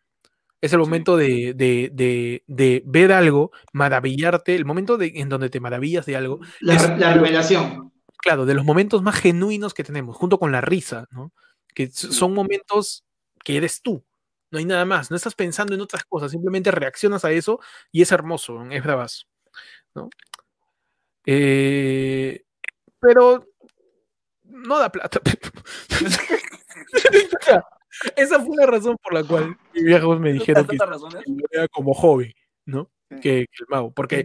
Es el Sí. momento de, de, de, de ver algo, maravillarte, el momento de, en donde te maravillas de algo. La, Es- la revelación. Claro, de los momentos más genuinos que tenemos, junto con la risa, ¿no? Que son momentos que eres tú. No hay nada más, no estás pensando en otras cosas, simplemente reaccionas a eso y es hermoso, es bravazo, ¿no? Eh, pero no da plata. Esa fue la razón por la cual mis viejos me dijeron que lo vea como hobby, ¿no? Que, que el mago. Porque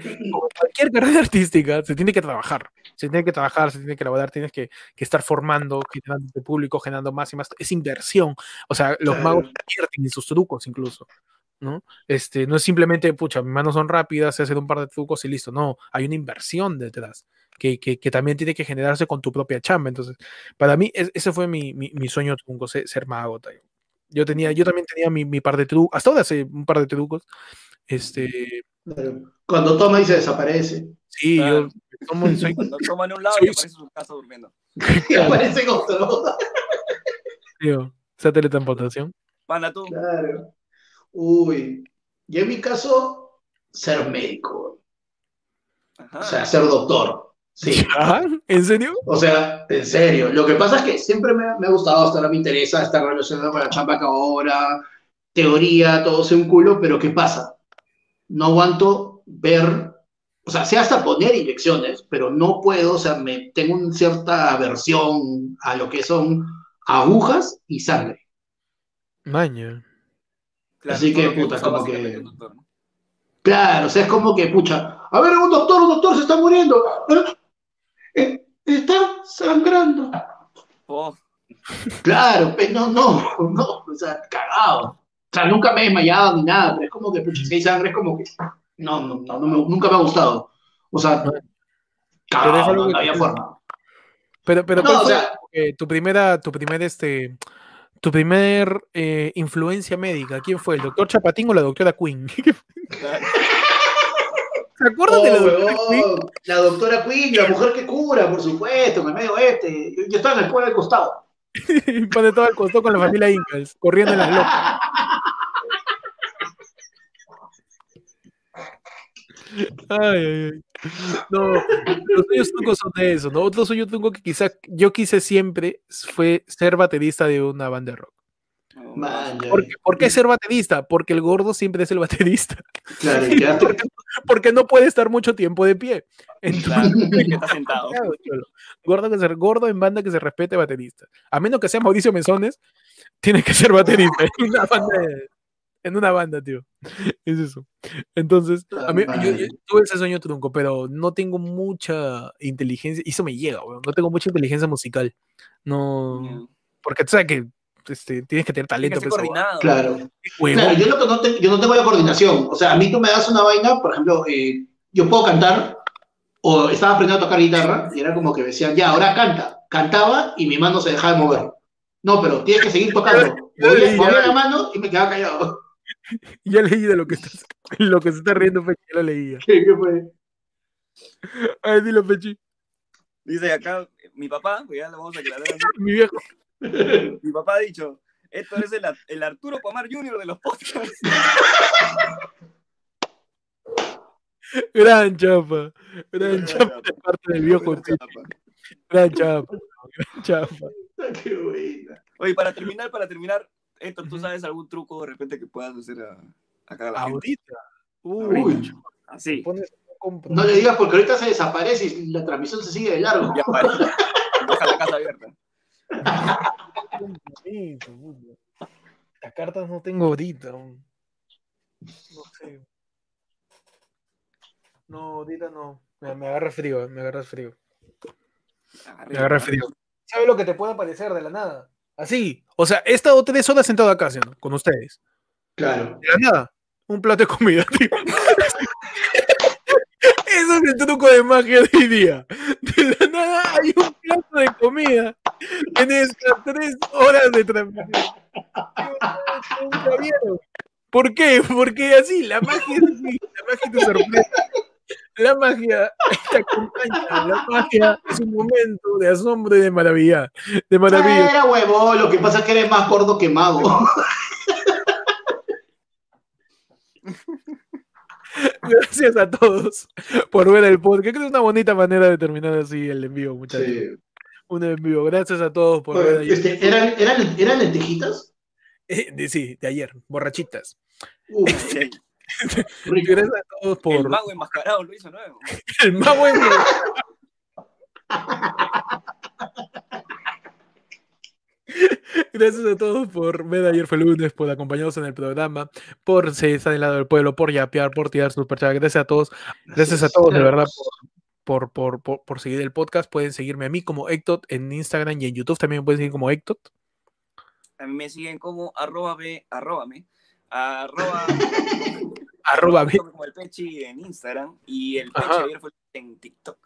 cualquier carrera artística se tiene que trabajar. Se tiene que trabajar, se tiene que elaborar, tienes que, que estar formando, generando tu público, generando más y más. Es inversión. O sea, los magos invierten en sus trucos incluso. ¿no? Este, no es simplemente, pucha, mis manos son rápidas, sé hacer un par de trucos y listo. No, hay una inversión detrás que, que, que también tiene que generarse con tu propia chamba. Entonces, para mí, es- ese fue mi, mi, mi sueño trunco, ser, ser mago. Yo, tenía, yo también tenía mi, mi par de trucos, hasta ahora sé un par de trucos. Este. Cuando toma y se desaparece. sí, Claro. yo tomo- soy, Cuando toman un lado Soy- y aparece su casa durmiendo. Y aparece otro. tío, esa teletransportación. Pana tú. Claro. Uy. Y en mi caso, ser médico. Ajá. O sea, ser doctor. Sí. ¿Ah? ¿En serio? O sea, en serio. Lo que pasa es que siempre me, me ha gustado, hasta ahora me interesa estar relacionado con la chamba que ahora, teoría, todo sea un culo, pero ¿qué pasa? No aguanto ver, o sea, sé hasta poner inyecciones, pero no puedo, o sea, me, tengo una cierta aversión a lo que son agujas y sangre. Maña. Claro, así que, puta, usa como que- un doctor, ¿no? Claro, o sea, es como que, pucha, a ver, un doctor, un doctor se está muriendo. Eh, está sangrando. Oh, Claro, pe- no, no, no, o sea, cagado. O sea, nunca me he desmayado ni nada, pero es como que, pucha, si hay sangre, es como que, no, no, no, no me- nunca me ha gustado. O sea, Pero es cagado, algo no, que- había forma. Pero, pero No, ¿cuál o sea- eh, tu primera, tu primer, este, tu primer eh, influencia médica? ¿Quién fue? ¿El doctor Chapatín o la doctora Queen? claro. ¿Se acuerdan de la Oh, doctora Queen? huevón, la doctora Queen, la mujer que cura, por supuesto, el medio este. Yo, yo estaba en el pueblo del costado. Pone todo al costado con la familia Ingalls, corriendo en las locas. Ay, ay, ay. No, los sueños trucos son de eso, ¿no? Otro sueño truco que quizá yo quise siempre fue ser baterista de una banda de rock. Ya. ¿Por qué, por qué ser baterista? Porque el gordo siempre es el baterista. Claro, quedaste- Porque, porque no puede estar mucho tiempo de pie. Entonces, Claro, está sentado. Claro. Gordo, que se, gordo en banda que se respete baterista. A menos que sea Mauricio Mesones, tiene que ser baterista. una banda de- en una banda, tío. Es eso. Entonces, a mí, yo, yo tuve ese sueño trunco, pero no tengo mucha inteligencia, y eso me llega, weón. No tengo mucha inteligencia musical. No. Porque tú sabes que este, tienes que tener talento. Que pues, coordinado. Claro. Claro, yo no, no te- yo no tengo la coordinación. O sea, a mí tú me das una vaina, por ejemplo, eh, yo puedo cantar, o estaba aprendiendo a tocar guitarra, y era como que me decían, ya, ahora canta. Cantaba y mi mano se dejaba de mover. No, pero tienes que seguir tocando. Movía, movía la mano y me quedaba callado. Ya leí de lo que estás, lo que se está riendo, Fechi, ya lo leía. ¿Qué, qué fue? Ay, dilo, Fechi. Dice acá, mi papá, pues ya lo vamos a aclarar. así, Mi viejo. Mi papá ha dicho, esto es el, el Arturo Pomar Jr. de los podcasts. Gran chapa. Gran chapa de parte del viejo. Gran chapa. Gran chapa. Qué buena. Oye, para terminar, para terminar, Héctor, ¿tú sabes algún truco de repente que puedas hacer a, acá a la gente? Ahorita. Uy, Uy. Así. No le digas porque ahorita se desaparece y la transmisión se sigue de largo. Ya para. Deja la casa abierta. Las cartas no tengo ahorita. No sé. No, ahorita no. Me, me agarra frío, me agarra frío. Me agarra frío. ¿Sabes lo que te puede aparecer de la nada? Así. O sea, he estado tres horas sentado acá, ¿sí o no? Con ustedes. Claro. De la nada. Un plato de comida, tío. Eso es el truco de magia de hoy día. De la nada hay un plato de comida en estas tres horas de transmisión. ¿Por qué? Porque así, la magia es así, la magia te sorprende. La magia te acompaña, la magia es un momento de asombro y de maravilla. De maravilla. Era huevo, lo que pasa es que eres más gordo que mago. Gracias a todos por ver el podcast. Creo que es una bonita manera de terminar así el envío, muchachos. Sí. Un envío. Gracias a todos por ver ayer. Este, ¿eran, eran, ¿Eran lentejitas? Eh, de- sí, de ayer, borrachitas. Uf, Sí. Gracias a todos El por mago enmascarado lo hizo nuevo. el mago en- Gracias a todos por ver ayer fue lunes, por acompañarnos en el programa, por estar del lado del pueblo, por yapear, por tirar superchat. Gracias a todos. Gracias a todos, de verdad, por, por, por, por seguir el podcast. Pueden seguirme a mí como Ectot en Instagram y en YouTube también me pueden seguir como Ectot. A mí me siguen como arroba b, arroba arroba, como el Pechi en Instagram y el Pechi Ajá. ayer fue en TikTok.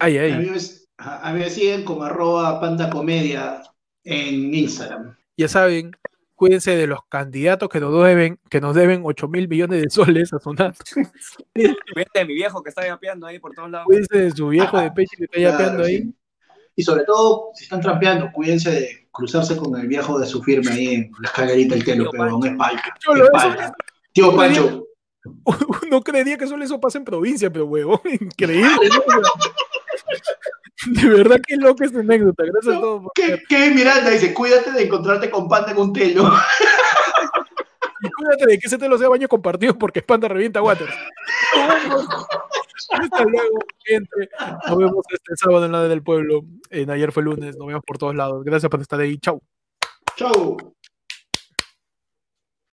Ay, A mí, ay. me, a mí me siguen como arroba panda comedia en Instagram. Ya saben, cuídense de los candidatos que nos deben, que nos deben 8 mil millones de soles a Sonato. Cuídate de mi viejo que está yapeando ahí por todos lados. Cuídense de su viejo de pecho que está Claro, yapeando ahí. sí. Y sobre todo, si están trampeando, cuídense de cruzarse con el viejo de su firme ahí en la escalerita del telo, pero no es palca. Tío Pancho, Uno creería que solo eso pasa en provincia, pero huevón, increíble. ¿no? De verdad que loca esta anécdota. Gracias a todos. por ¿qué, qué Miranda dice? Cuídate de encontrarte con panda en un telo. Y cuídate de que ese te lo sea baño compartido porque espanta revienta Waters. Hasta luego, gente. Nos vemos este sábado en la del pueblo. En ayer fue lunes. Nos vemos por todos lados. Gracias por estar ahí. Chau. Chau.